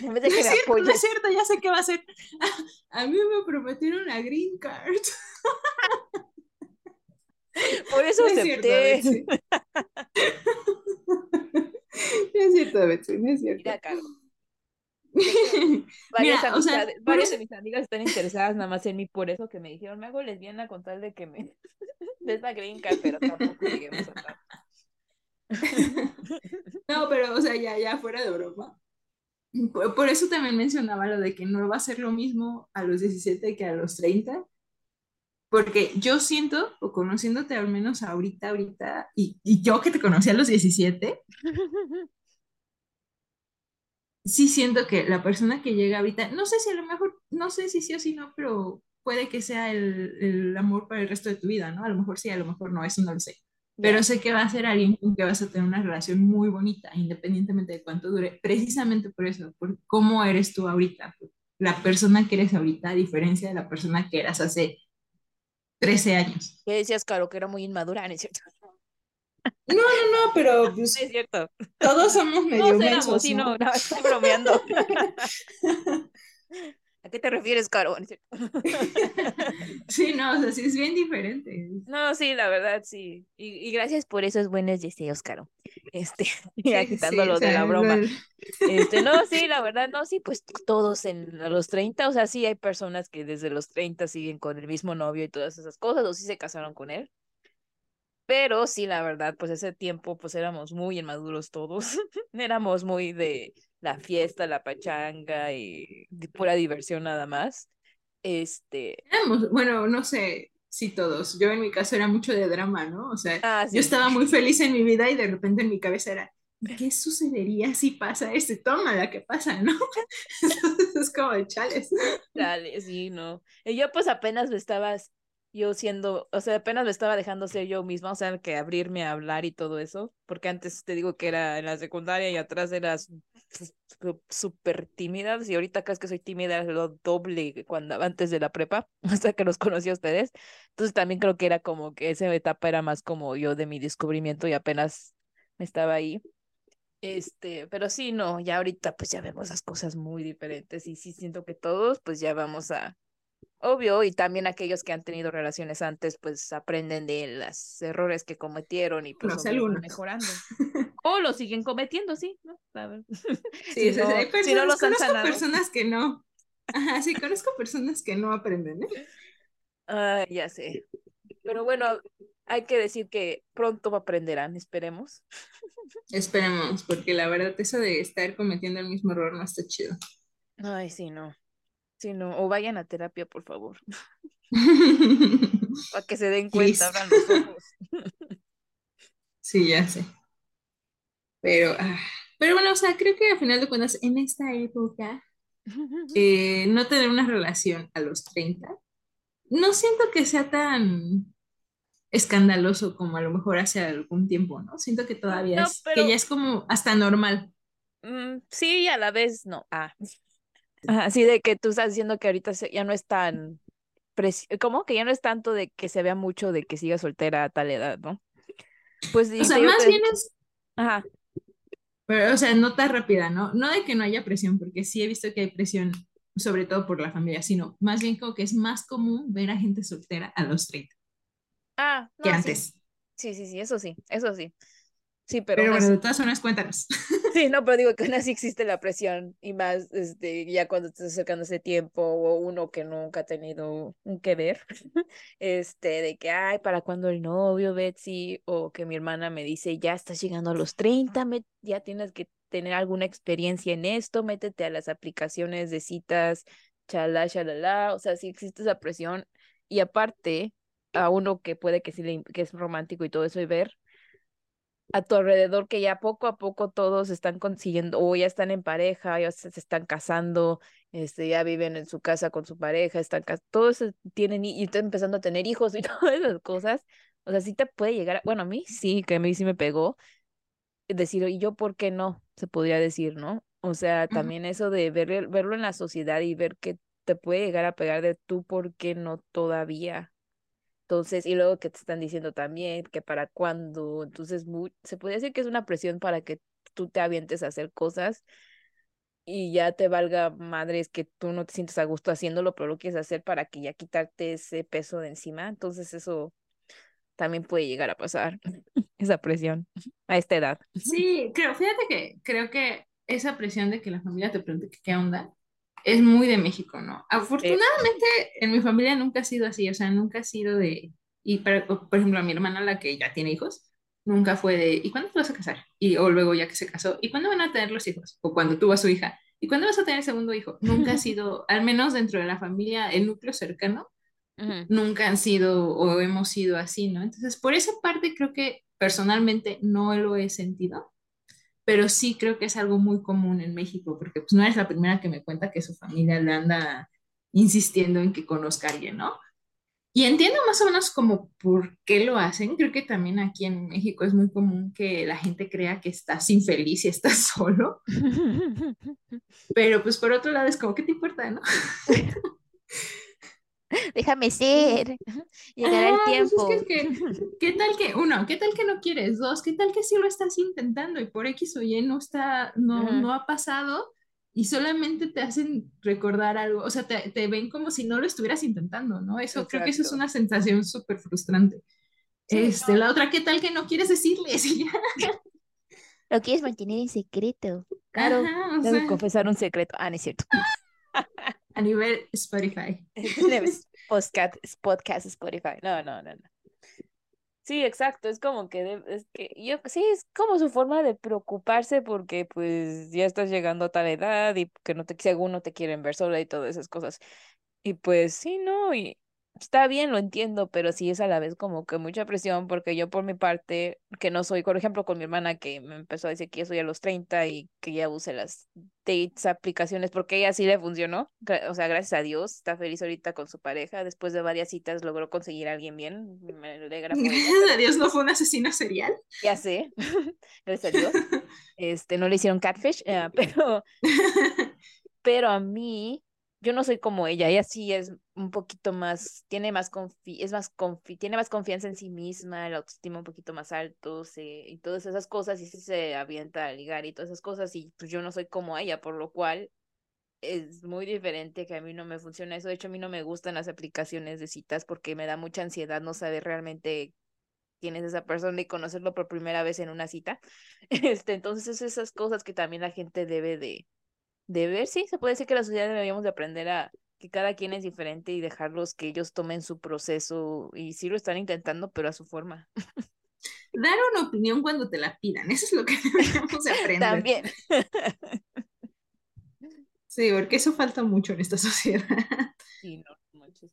En vez de que es cierto, es cierto, ya sé qué va a ser. A mí me prometieron la green card. Por eso acepté. Es cierto, es cierto, Betsy, no es cierto. Mira, Carlos. Varias, Mira, o sea, varias de mis amigas están interesadas nada más en mí, por eso que me dijeron, me hago lesbiana con tal de que me des la green card, pero tampoco lleguemos a tanto. No, pero, o sea, ya, ya fuera de broma. Por, por, eso también mencionaba lo de que no va a ser lo mismo a los 17 que a los 30, porque yo siento, o conociéndote al menos ahorita, ahorita, y, y yo que te conocí a los 17, sí siento que la persona que llega ahorita, no sé si a lo mejor, no sé si sí o si no, pero puede que sea el, el, amor para el resto de tu vida, ¿no? A lo mejor sí, a lo mejor no, eso no lo sé. Pero sé que va a ser alguien con que vas a tener una relación muy bonita, independientemente de cuánto dure, precisamente por eso, por cómo eres tú ahorita, la persona que eres ahorita, a diferencia de la persona que eras hace 13 años. ¿Qué decías, Caro? Que era muy inmadura, ¿no es cierto? No, no, no, pero pues, es cierto. Todos somos medio no, mensos, sí, no, no, estoy bromeando. ¿A qué te refieres, Caro? sí, no, o sea, sí es bien diferente. No, sí, la verdad, sí. Y, gracias por esos buenos deseos, Caro. Este, ya quitando lo de la broma. Este, no, sí, la verdad, no, sí, pues todos en los 30, o sea, sí hay personas que desde los 30 siguen con el mismo novio y todas esas cosas, o sí se casaron con él. Pero sí, la verdad, pues ese tiempo, pues éramos muy inmaduros todos. éramos muy de la fiesta, la pachanga y pura diversión nada más. Este. bueno, no sé si todos. Yo en mi caso era mucho de drama, ¿no? O sea, ah, yo estaba muy feliz en mi vida y de repente en mi cabeza era, ¿qué sucedería si pasa esto? Toma la que pasa, ¿no? Entonces es como de chales. Dale, sí, no. Y yo pues apenas lo estabas yo siendo, o sea, apenas me estaba dejando ser yo misma, o sea, que abrirme a hablar y todo eso, porque antes te digo que era en la secundaria y atrás eras súper tímida, y ahorita acá es que soy tímida lo doble cuando antes de la prepa, hasta que los conocí a ustedes, entonces también creo que era como que esa etapa era más como yo de mi descubrimiento y apenas me estaba ahí. Este, pero sí, no, ya ahorita pues ya vemos las cosas muy diferentes y sí siento que todos pues ya vamos a Obvio, y también aquellos que han tenido relaciones antes, pues aprenden de los errores que cometieron y pues van mejorando. o lo siguen cometiendo, sí, ¿no? Sí, si, no, hay personas, conozco personas que no. Ajá, sí, conozco personas que no aprenden, ¿eh? Ah, ya sé. Pero bueno, hay que decir que pronto aprenderán, esperemos. Esperemos, porque la verdad eso de estar cometiendo el mismo error no está chido. Ay, sí, no no, o vayan a terapia, por favor. Para que se den cuenta, abran los ojos. sí, ya sé. Pero, ah, pero bueno, o sea, creo que al final de cuentas, en esta época, eh, no tener una relación a los 30, no siento que sea tan escandaloso como a lo mejor hace algún tiempo, ¿no? Siento que todavía es, que ya es como hasta normal. Mm, sí, a la vez no. Ah, Así de que tú estás diciendo que ahorita ya no es tan, ¿cómo? Que ya no es tanto de que se vea mucho de que siga soltera a tal edad, ¿no? Pues o sea, más bien es... Ajá. Pero, o sea, no tan rápida, ¿no? No de que no haya presión, porque sí he visto que hay presión, sobre todo por la familia, sino más bien como que es más común ver a gente soltera a los 30. Ah, que antes. Sí, sí, sí, eso sí, eso sí. Sí, pero, pero bueno, de todas formas, cuéntanos. Sí, no, pero digo que aún así existe la presión y más este, ya cuando estás acercando ese tiempo o uno que nunca ha tenido un que ver, este, de que, ay, ¿para cuando el novio, Betsy? O que mi hermana me dice, ya estás llegando a los 30, ya tienes que tener alguna experiencia en esto, métete a las aplicaciones de citas, chala, chalala, o sea, sí existe esa presión y aparte a uno que puede que sí le, que es romántico y todo eso y ver a tu alrededor que ya poco a poco todos están consiguiendo o ya están en pareja, ya se, están casando, este, ya viven en su casa con su pareja, están todos tienen y están empezando a tener hijos y todas esas cosas. O sea, sí te puede llegar, bueno, a mí sí, que a mí sí me pegó decir, ¿y yo por qué no? Se podría decir, ¿no? O sea, también eso de ver, verlo en la sociedad y ver que te puede llegar a pegar de tú, ¿por qué no todavía? Entonces, y luego que te están diciendo también que para cuándo, entonces se puede decir que es una presión para que tú te avientes a hacer cosas y ya te valga madres que tú no te sientes a gusto haciéndolo, pero lo quieres hacer para que ya quitarte ese peso de encima. Entonces eso también puede llegar a pasar, esa presión a esta edad. Sí, creo, fíjate que creo que esa presión de que la familia te pregunte qué onda, es muy de México, ¿no? Afortunadamente en mi familia nunca ha sido así, o sea, nunca ha sido de, y para, por ejemplo a mi hermana, la que ya tiene hijos, nunca fue de, ¿y cuándo te vas a casar? Y o luego ya que se casó, ¿y cuándo van a tener los hijos? O cuando tuvo a su hija, ¿y cuándo vas a tener el segundo hijo? Nunca ha sido, al menos dentro de la familia, el núcleo cercano, nunca han sido o hemos sido así, ¿no? Entonces, por esa parte creo que personalmente no lo he sentido pero sí creo que es algo muy común en México, porque pues no eres la primera que me cuenta que su familia le anda insistiendo en que conozca a alguien, ¿no? Y entiendo más o menos como por qué lo hacen. Creo que también aquí en México es muy común que la gente crea que estás infeliz y estás solo. Pero pues por otro lado es como, ¿qué te importa, no? déjame ser, llegará el pues tiempo. ¿Qué tal que, uno, qué tal que no quieres? Dos, ¿qué tal que sí lo estás intentando y por X o Y no está, no, no ha pasado? y solamente te hacen recordar algo, o sea, te, te ven como si no lo estuvieras intentando, ¿no? Eso creo que eso es una sensación súper frustrante. este, la otra, ¿qué tal que no quieres decirles? lo quieres mantener en secreto. Claro, Ajá, confesar un secreto. Ah, no es cierto. A nivel Spotify. podcast, podcast Spotify. No, no, no, no. Sí, exacto, es como que, es que yo, sí, es como su forma de preocuparse porque pues ya estás llegando a tal edad y que no te, según no te quieren ver sola y todas esas cosas. Y pues sí, no, y está bien, lo entiendo, pero sí es a la vez como que mucha presión porque yo por mi parte, que no soy, por ejemplo, con mi hermana que me empezó a decir que ya soy a los 30 y que ya use las dates, aplicaciones, porque ella sí le funcionó, o sea, gracias a Dios, está feliz ahorita con su pareja, después de varias citas logró conseguir a alguien bien, me alegra. Gracias a Dios no fue un asesino serial. Ya sé, gracias a Dios. Este, no le hicieron catfish, eh, pero, pero a mí yo no soy como ella, ella sí es un poquito más, tiene más confi es más confi tiene más confianza en sí misma, la autoestima un poquito más alto, y todas esas cosas, y sí se avienta a ligar y todas esas cosas, y pues yo no soy como ella, por lo cual es muy diferente que a mí no me funciona eso. De hecho, a mí no me gustan las aplicaciones de citas porque me da mucha ansiedad no saber realmente quién es esa persona y conocerlo por primera vez en una cita. Este, entonces, esas cosas que también la gente debe de, de ver, sí, se puede decir que la sociedad deberíamos de aprender a que cada quien es diferente y dejarlos que ellos tomen su proceso y sí lo están intentando, pero a su forma. Dar una opinión cuando te la pidan, eso es lo que deberíamos aprender. También. Sí, porque eso falta mucho en esta sociedad. Sí, no, muchos.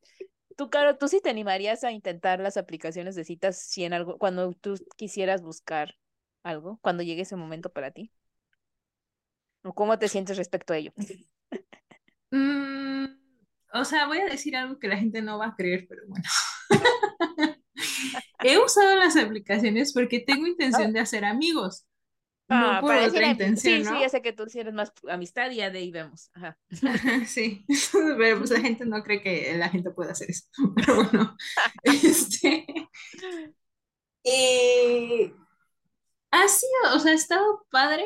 Tú, Caro, ¿tú sí te animarías a intentar las aplicaciones de citas si en algo, cuando tú quisieras buscar algo, cuando llegue ese momento para ti? ¿O cómo te sientes respecto a ello? Mm, o sea, voy a decir algo que la gente no va a creer, pero bueno. He usado las aplicaciones porque tengo intención ah. de hacer amigos. no ah, por otra intención, sí, sí, ya sé que tú eres más amistad y ya de ahí vemos. Ajá. sí, pero pues la gente no cree que la gente pueda hacer eso. Pero bueno, este... Eh, ha sido, o sea, ha estado padre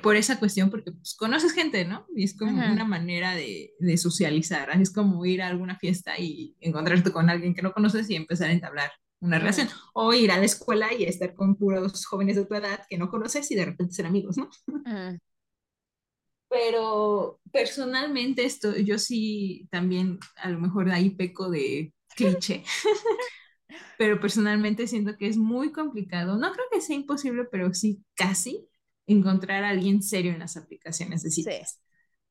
por, esa cuestión, porque pues, conoces gente, ¿no? Y es como una manera de, de, socializar, es como ir a alguna fiesta y encontrarte con alguien que no conoces y empezar a entablar una relación, o ir a la escuela y estar con puros jóvenes de tu edad que no conoces y de repente ser amigos, ¿no? Pero personalmente esto, yo sí también a lo mejor ahí peco de cliché. pero personalmente siento que es muy complicado. No creo que sea imposible, pero sí casi encontrar a alguien serio en las aplicaciones de citas.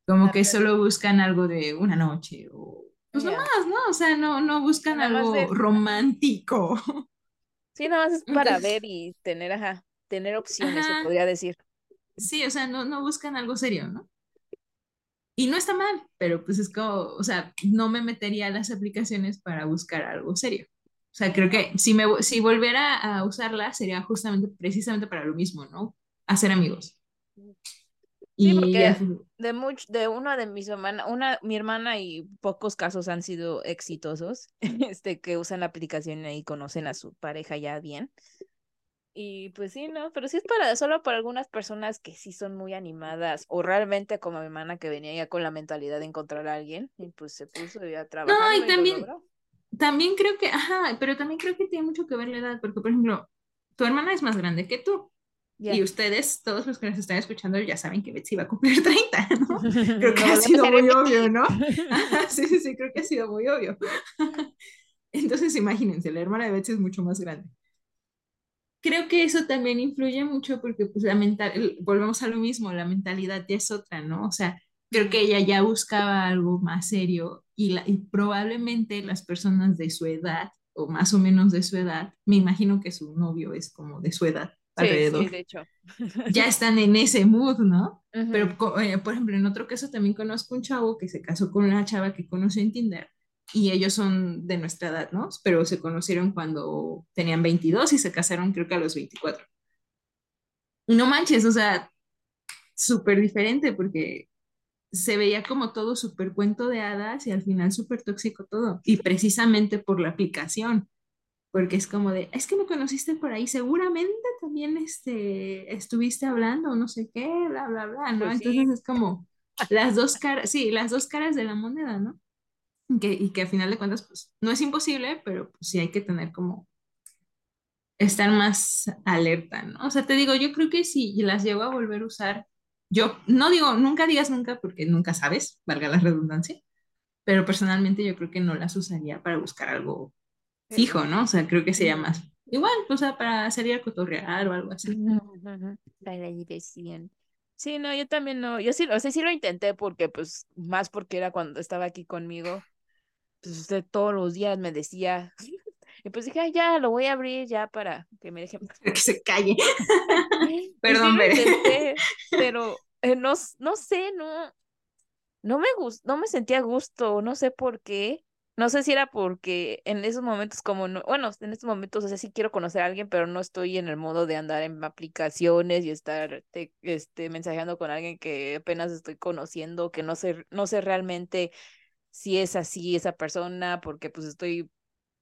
Como que solo buscan algo de una noche o pues nada más, ¿no? O sea, no, no buscan algo romántico. Sí, nada más es para ver y tener, ajá, tener opciones, se podría decir. Sí, o sea, no, no buscan algo serio, ¿no? Y no está mal, pero pues es como, o sea, no me metería a las aplicaciones para buscar algo serio. O sea, creo que si, me, si volviera a usarla sería justamente, precisamente para lo mismo, ¿no? Hacer amigos. Sí, porque de, much, de una de mis hermanas, una, mi hermana y pocos casos han sido exitosos, este, que usan la aplicación y conocen a su pareja ya bien. Y pues sí, no, pero sí es para, solo para algunas personas que sí son muy animadas, o realmente como mi hermana que venía ya con la mentalidad de encontrar a alguien, y pues se puso ya a trabajar. No, y, también, también creo que, ajá, pero también creo que tiene mucho que ver la edad, porque por ejemplo, tu hermana es más grande que tú. Y ustedes, todos los que nos están escuchando, ya saben que Betsy va a cumplir 30, ¿no? Creo que ha sido muy obvio, ¿no? sí, sí, sí, creo que ha sido muy obvio. Entonces, imagínense, la hermana de Betsy es mucho más grande. Creo que eso también influye mucho porque, pues, la mental, volvemos a lo mismo, la mentalidad ya es otra, ¿no? O sea, creo que ella ya buscaba algo más serio y, la, y probablemente las personas de su edad o más o menos de su edad, me imagino que su novio es como de su edad, alrededor. Sí, de hecho. ya están en ese mood, ¿no? Pero, eh, por ejemplo, en otro caso también conozco un chavo que se casó con una chava que conoció en Tinder y ellos son de nuestra edad, ¿no? Pero se conocieron cuando tenían 22 y se casaron creo que a los 24. Y no manches, o sea, súper diferente porque se veía como todo súper cuento de hadas y al final súper tóxico todo. Y precisamente por la aplicación. Porque es como de, es que me conociste por ahí, seguramente también este, estuviste hablando no sé qué, bla, bla, bla, ¿no? Pues sí. Entonces es como las dos caras, sí, las dos caras de la moneda, ¿no? Que, y que a final de cuentas, pues, no es imposible, pero pues sí hay que tener como estar más alerta, ¿no? O sea, te digo, yo creo que si las llego a volver a usar, yo no digo, nunca digas nunca porque nunca sabes, valga la redundancia, pero personalmente yo creo que no las usaría para buscar algo fijo, ¿no? O sea, creo que sería más igual, o sea, para salir a cotorrear o algo así. Para la diversión. Sí, no, yo también no, yo sí, o sea, sí lo intenté porque, pues, más porque era cuando estaba aquí conmigo, pues usted todos los días me decía, y pues dije, ya, lo voy a abrir ya para que me dejen. Que se calle. Perdón, pero eh, no, no sé, no, no me gustó, no me sentía a gusto, no sé por qué. No sé si era porque en esos momentos como no, bueno, en estos momentos, o sea, sí quiero conocer a alguien, pero no estoy en el modo de andar en aplicaciones y estar este, mensajeando con alguien que apenas estoy conociendo, que no sé, no sé realmente si es así esa persona, porque pues estoy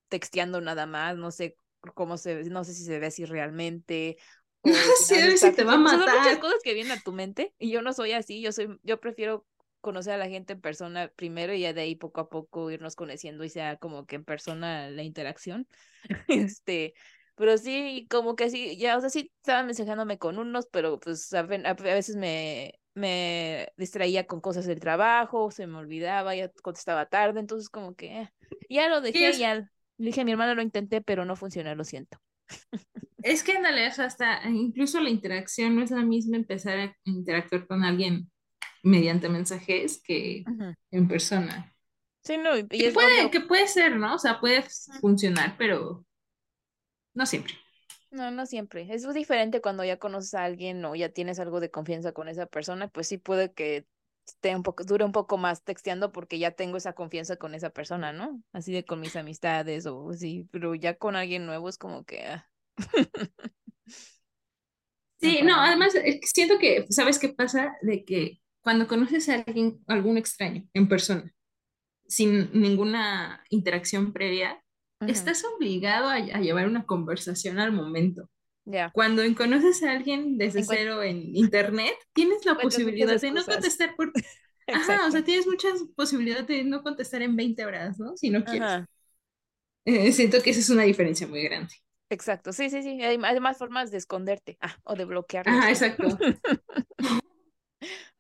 texteando nada más, no sé cómo se, no sé si se ve así realmente. No sé si te va a matar. Son muchas cosas que vienen a tu mente y yo no soy así, yo soy, yo prefiero conocer a la gente en persona primero y ya de ahí poco a poco irnos conociendo y sea como que en persona la interacción. este, pero sí, como que sí, ya, o sea, sí estaba mensajándome con unos, pero pues a, veces me, me distraía con cosas del trabajo, se me olvidaba, ya contestaba tarde, entonces como que eh, ya lo dejé, ya le dije a mi hermana lo intenté, pero no funcionó, lo siento. Es que en realidad hasta incluso la interacción no es la misma empezar a interactuar con alguien mediante mensajes que en persona. Sí, no, y que, puede, que puede ser, ¿no? O sea, puede funcionar, pero no siempre. No, no siempre. Es diferente cuando ya conoces a alguien o ya tienes algo de confianza con esa persona, pues sí puede que esté un poco, dure un poco más texteando porque ya tengo esa confianza con esa persona, ¿no? Así de con mis amistades o sí, pero ya con alguien nuevo es como que... Ah. sí, no, además siento que, ¿sabes qué pasa? De que cuando conoces a alguien, algún extraño en persona, sin ninguna interacción previa, estás obligado a, llevar una conversación al momento. Cuando conoces a alguien desde cero en internet, tienes la posibilidad de no contestar por... Ajá, o sea, tienes muchas posibilidades de no contestar en 20 horas, ¿no? Si no quieres. Eh, siento que esa es una diferencia muy grande. Exacto, sí, sí, sí. Hay, más formas de esconderte ah, o de bloquear. Ajá, exacto.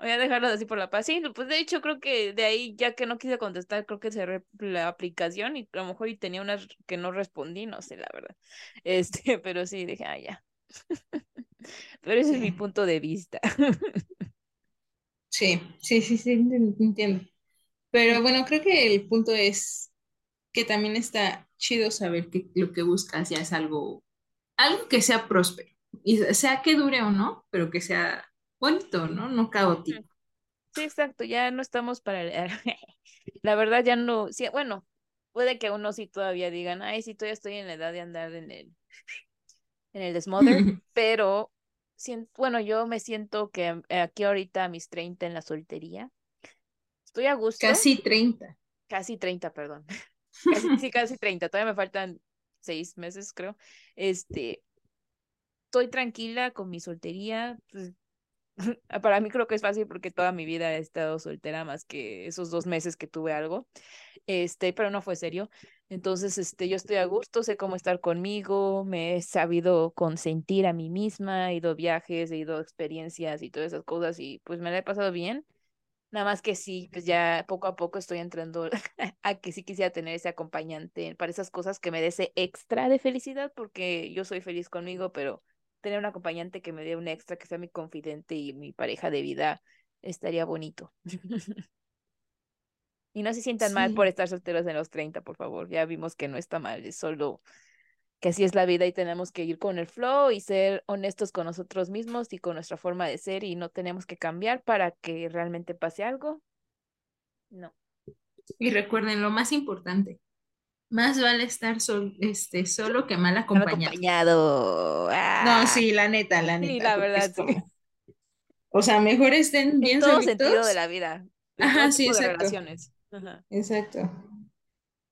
Voy a dejarlo así por la paz. Sí, pues de hecho creo que de ahí, ya que no quise contestar, creo que cerré la aplicación y a lo mejor y tenía unas que no respondí, no sé, la verdad. Este, pero sí, dije, ah, ya. pero ese es mi punto de vista. sí, sí, sí, sí, entiendo. Pero bueno, creo que el punto es que también está chido saber que lo que buscas ya es algo, algo que sea próspero. Y sea que dure o no, pero que sea bonito, ¿no? No caótico. Sí, exacto, ya no estamos para... la verdad ya no, sí, bueno, puede que uno sí todavía digan, ay, sí, todavía estoy en la edad de andar en el, en el desmother, pero bueno, yo me siento que aquí ahorita a mis 30 en la soltería, estoy a gusto. Casi 30. Casi 30, perdón. Casi, sí, casi 30, todavía me faltan seis meses, creo. Este, estoy tranquila con mi soltería, pues, para mí creo que es fácil porque toda mi vida he estado soltera más que esos dos meses que tuve algo, este, pero no fue serio. Entonces, este, yo estoy a gusto, sé cómo estar conmigo, me he sabido consentir a mí misma, he ido viajes, he ido experiencias y todas esas cosas y pues me la he pasado bien. Nada más que sí, pues ya poco a poco estoy entrando a que sí quisiera tener ese acompañante para esas cosas que me dé ese extra de felicidad, porque yo soy feliz conmigo, pero tener un acompañante que me dé un extra, que sea mi confidente y mi pareja de vida, estaría bonito. y no se sientan mal por estar solteros en los 30, por favor. Ya vimos que no está mal, es solo que así es la vida y tenemos que ir con el flow y ser honestos con nosotros mismos y con nuestra forma de ser y no tenemos que cambiar para que realmente pase algo. No. Y recuerden lo más importante, más vale estar este, solo que mal acompañado. No, sí, la neta, la neta. Sí, la verdad, O sea, mejor estén bien En todo sentido de la vida. Ajá, sí, exacto. Exacto.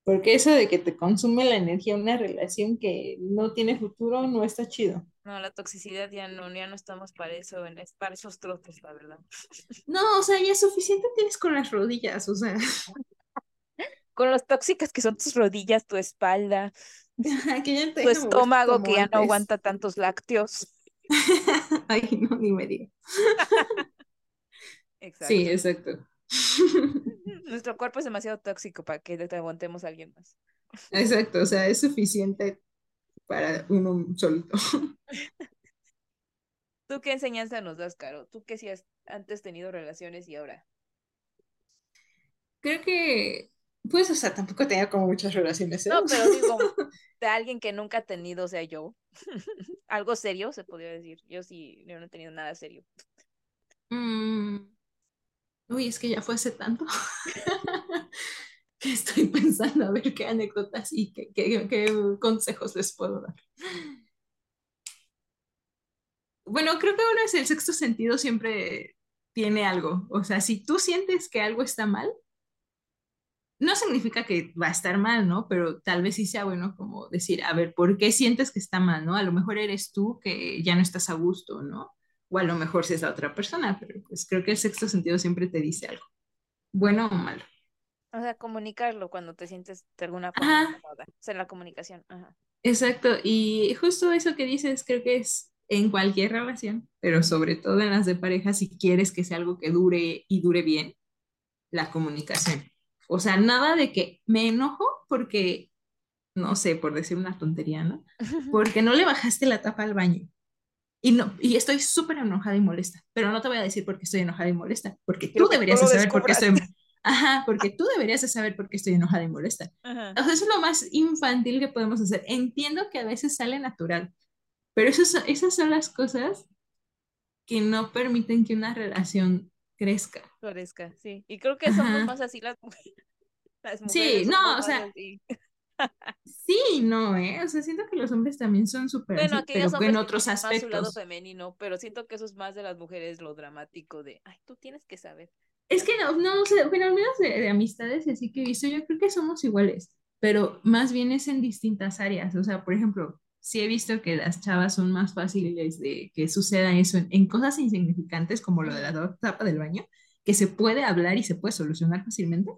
Porque eso de que te consume la energía una relación que no tiene futuro no está chido. No, la toxicidad ya no, ya no estamos para eso, para esos trotes, la verdad. No, o sea, ya suficiente tienes con las rodillas, o sea, Con los tóxicas que son tus rodillas, tu espalda, que ya te tu estómago que ya no aguanta tantos lácteos. Ay, no, ni me digas. Exacto. Sí, exacto. Nuestro cuerpo es demasiado tóxico para que te aguantemos a alguien más. Exacto, o sea, es suficiente para uno solito. ¿Tú qué enseñanza nos das, Caro? ¿Tú que si has antes tenido relaciones y ahora? Creo que, pues, o sea, tampoco tenía como muchas relaciones, ¿eh? No, pero digo, de alguien que nunca ha tenido, o sea, yo. Algo serio, se podría decir. Yo sí, yo no he tenido nada serio. Mm, Uy, es que ya fue hace tanto que estoy pensando a ver qué anécdotas y qué, qué- qué consejos les puedo dar. Bueno, creo que uno es el sexto sentido siempre tiene algo. O sea, si tú sientes que algo está mal, no significa que va a estar mal, ¿no? Pero tal vez sí sea bueno como decir, a ver, ¿por qué sientes que está mal, ¿no? A lo mejor eres tú que ya no estás a gusto, ¿no? O a lo mejor si es la otra persona, pero pues creo que el sexto sentido siempre te dice algo, bueno o malo. O sea, comunicarlo cuando te sientes de alguna forma Ajá, incómoda. O sea, la comunicación. Ajá. exacto. Y justo eso que dices, creo que es en cualquier relación, pero sobre todo en las de pareja, si quieres que sea algo que dure y dure bien, la comunicación. O sea, nada de que me enojo porque, no sé, por decir una tontería, ¿no? Porque no le bajaste la tapa al baño. Y no, y estoy súper enojada y molesta, pero no te voy a decir por qué estoy enojada y molesta, porque tú deberías de saber por qué estoy, ajá, porque tú deberías de saber por qué estoy enojada y molesta. Ajá. O sea, eso es lo más infantil que podemos hacer. Entiendo que a veces sale natural, pero esas, esas son las cosas que no permiten que una relación crezca. Florezca, sí. Y creo que somos Ajá. más así las mujeres. Las Sí, mujeres no, somos o sea, sí, no, ¿eh? O sea, siento que los hombres también son súper Bueno, así, pero en otros más su lado aspectos. femenino, pero siento que eso es más de las mujeres lo dramático de, ay, tú tienes que saber. Es que no, no, o sea, bueno, al menos de, de amistades así que he visto, yo creo que somos iguales, pero más bien es en distintas áreas. O sea, por ejemplo, sí he visto que las chavas son más fáciles de que suceda eso en, en cosas insignificantes como lo de la tapa del baño, que se puede hablar y se puede solucionar fácilmente.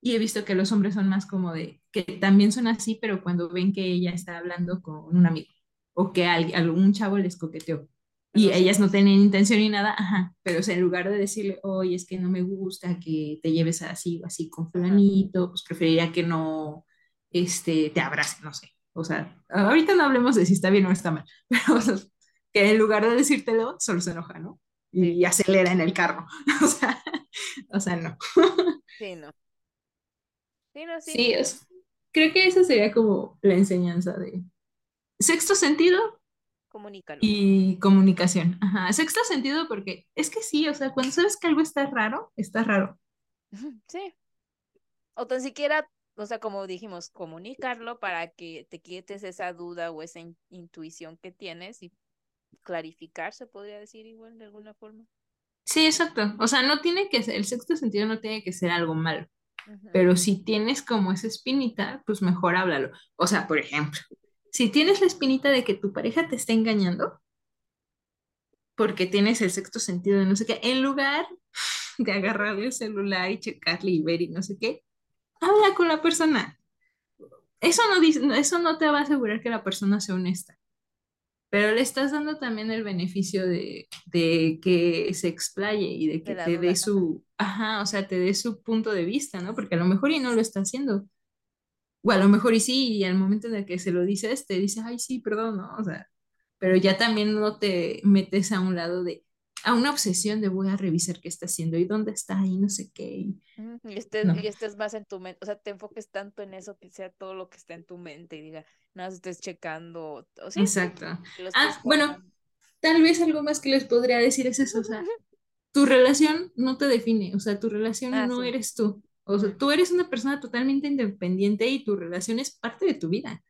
Y he visto que los hombres son más como de, que también son así, pero cuando ven que ella está hablando con un amigo o que al- algún chavo les coqueteó y ellas no tienen intención ni nada, ajá, pero o sea, en lugar de decirle, oye, es que no me gusta que te lleves así o así con fulanito, pues preferiría que no, este, te abrace, no sé. O sea, ahorita no hablemos de si está bien o está mal, pero o sea, que en lugar de decírtelo, solo se enoja, ¿no? Y acelera en el carro. O sea, o sea, no. sí, no. Sí, no, sí. Sí, creo que esa sería como la enseñanza de sexto sentido Comunícalo. y comunicación. Ajá, sexto sentido porque es que sí, o sea, cuando sabes que algo está raro, está raro. Sí. O tan siquiera, o sea, como dijimos, comunicarlo para que te quites esa duda o esa in- intuición que tienes y clarificar, se podría decir igual de alguna forma. Sí, exacto. O sea, no tiene que ser, el sexto sentido no tiene que ser algo malo, pero si tienes como esa espinita, pues mejor háblalo. O sea, por ejemplo, si tienes la espinita de que tu pareja te está engañando, porque tienes el sexto sentido de no sé qué, en lugar de agarrarle el celular y checarle y ver y no sé qué, habla con la persona. Eso no eso no te va a asegurar que la persona sea honesta, pero le estás dando también el beneficio de, de que se explaye y de que te dé su, ajá, o sea, te dé su punto de vista, ¿no? Porque a lo mejor y no lo está haciendo. O a lo mejor y sí, y al momento en el que se lo dices, te dice, ay, sí, perdón, ¿no? O sea, pero ya también no te metes a un lado de, a una obsesión de voy a revisar qué está haciendo y dónde está y no sé qué. y- Y estés, No, y estés más en tu mente, o sea, te enfoques tanto en eso que sea todo lo que está en tu mente y diga, nada, estés checando, o sí, exacto. Ah, bueno, tal vez algo más que les podría decir es eso, o sea, tu relación no te define, o sea, tu relación Ah, no sí. eres tú. O sea, tú eres una persona totalmente independiente y tu relación es parte de tu vida,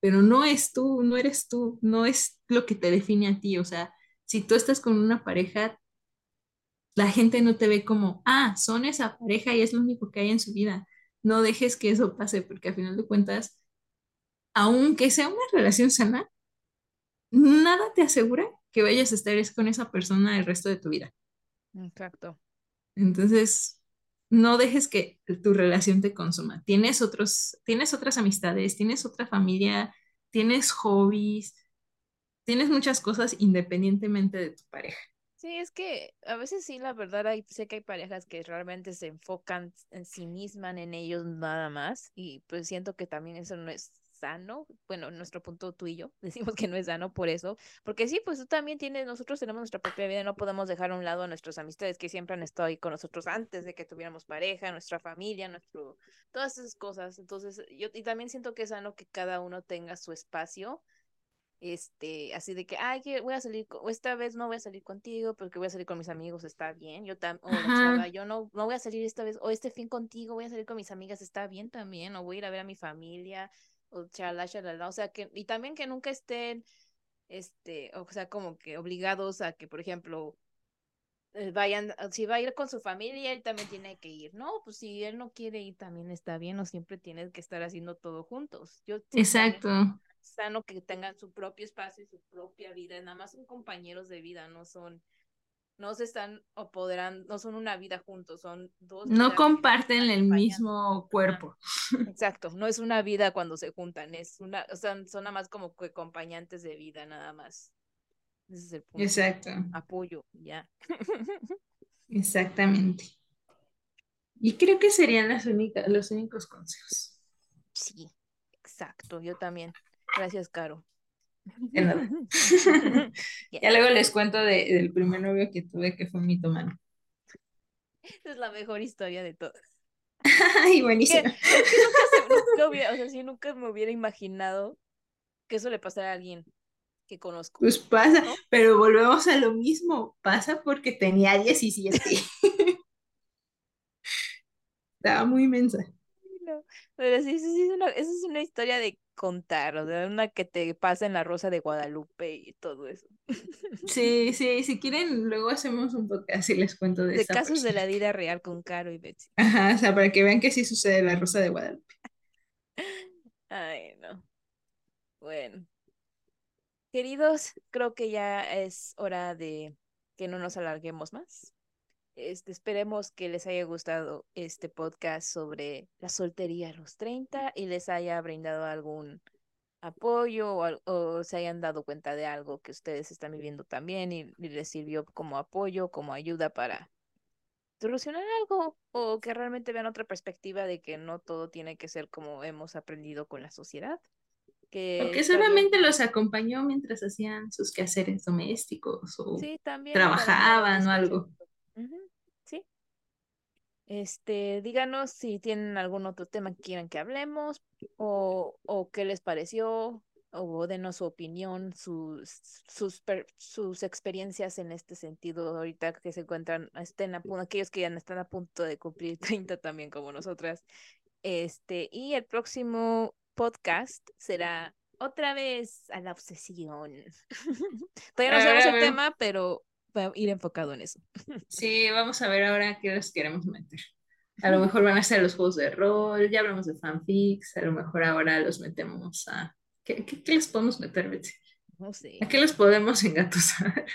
pero no es tú, no eres tú, no es lo que te define a ti. O sea, si tú estás con una pareja, la gente no te ve como, ah, son esa pareja y es lo único que hay en su vida. no dejes que eso pase, porque al final de cuentas, aunque sea una relación sana, nada te asegura que vayas a estar con esa persona el resto de tu vida. Exacto. Entonces, no dejes que tu relación te consuma. Tienes otros, tienes otras amistades, tienes otra familia, tienes hobbies, tienes muchas cosas independientemente de tu pareja. Sí, es que a veces sí, la verdad, hay, sé que hay parejas que realmente se enfocan en sí mismas, en ellos nada más, y pues siento que también eso no es sano, bueno, nuestro punto tú y yo decimos que no es sano por eso, porque sí, pues tú también tienes, nosotros tenemos nuestra propia vida, no podemos dejar a un lado a nuestras amistades que siempre han estado ahí con nosotros antes de que tuviéramos pareja, nuestra familia, nuestro, todas esas cosas, entonces yo y también siento que es sano que cada uno tenga su espacio este, así de que, ay, que voy a salir, o esta vez no voy a salir contigo porque voy a salir con mis amigos, está bien, yo también, o yo no, no voy a salir esta vez, o este fin contigo, voy a salir con mis amigas, está bien también, o voy a ir a ver a mi familia, o chalala, chalala, o sea, que, y también que nunca estén, este, o sea, como que obligados a que, por ejemplo, eh, vayan, si va a ir con su familia, él también tiene que ir. No, pues si él no quiere ir, también está bien, o siempre tienes que estar haciendo todo juntos. Yo Exacto sano que tengan su propio espacio y su propia vida, nada más son compañeros de vida, no son, no se están apoderando, no son una vida juntos, son dos. No comparten el mismo cuerpo. Exacto, no es una vida cuando se juntan, es una, o sea, son nada más como que acompañantes de vida, nada más. Ese es el punto. Exacto. Apoyo, ya. Exactamente. Y creo que serían las únicas, los únicos consejos. Sí, exacto, yo también. Gracias, Caro. ya luego les cuento del primer novio que tuve que fue mi tomano. es la mejor historia de todas. Ay, buenísimo. nunca, se, nunca o sea, sí, nunca me hubiera imaginado que eso le pasara a alguien que conozco. Pues pasa, pero volvemos a lo mismo. Pasa porque tenía 17. Estaba muy inmensa. No, pero sí, sí, sí, es una, esa es una historia de contar, o sea, una que te pasa en la Rosa de Guadalupe y todo eso. Sí, sí, si quieren, luego hacemos un podcast y les cuento de, de casos de la vida real con Caro y Betsy. Ajá, o sea, para que vean que sí sucede la Rosa de Guadalupe. Ay, no. Bueno. Queridos, creo que ya es hora de que no nos alarguemos más. Este, esperemos que les haya gustado este podcast sobre la soltería a los 30 y les haya brindado algún apoyo o, se hayan dado cuenta de algo que ustedes están viviendo también y, les sirvió como apoyo, como ayuda para solucionar algo o que realmente vean otra perspectiva de que no todo tiene que ser como hemos aprendido con la sociedad. Que Porque solamente los acompañó mientras hacían sus quehaceres domésticos o trabajaban o algo. Sí. Este, díganos si tienen algún otro tema que quieran que hablemos o, o qué les pareció o denos su opinión, sus, sus, sus experiencias en este sentido ahorita que se encuentran, estén a punto, aquellos que ya están a punto de cumplir 30 también como nosotras. Este, y el próximo podcast será otra vez a la obsesión. Todavía no sabemos el tema, pero va a ir enfocado en eso. Sí, vamos a ver ahora qué les queremos meter. A lo mejor van a ser los juegos de rol, ya hablamos de fanfics, a lo mejor ahora los metemos a... ¿Qué, qué, les podemos meter, Betsy? No sé. ¿A qué los podemos engatusar?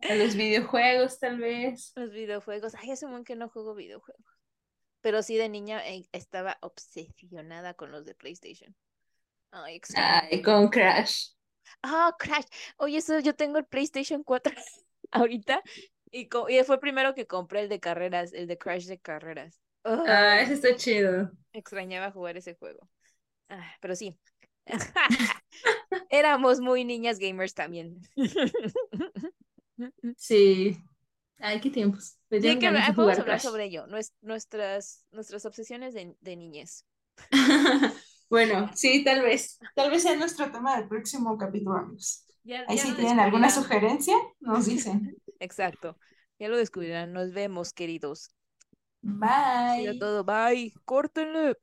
a los videojuegos, tal vez. Los videojuegos. Ay, hace un que no juego videojuegos. Pero sí, de niña eh, estaba obsesionada con los de PlayStation. Ay, Ay con Crash. Ah, Crash. Oye, eso yo tengo el PlayStation 4 ahorita y, y, fue el primero que compré el de carreras, el de Crash de carreras. ah, ese está chido. Extrañaba jugar ese juego. Ah, pero sí. Éramos muy niñas gamers también. sí. Ay, qué tiempos. Sí, que vamos a hablar sobre ello, nuestras, nuestras obsesiones de, de niñez. Bueno, sí, tal vez. Tal vez sea nuestro tema del próximo capítulo, amigos. Ahí si tienen alguna sugerencia, nos dicen. Exacto. Ya lo descubrirán. Nos vemos, queridos. Bye. todo. Bye. Córtenle.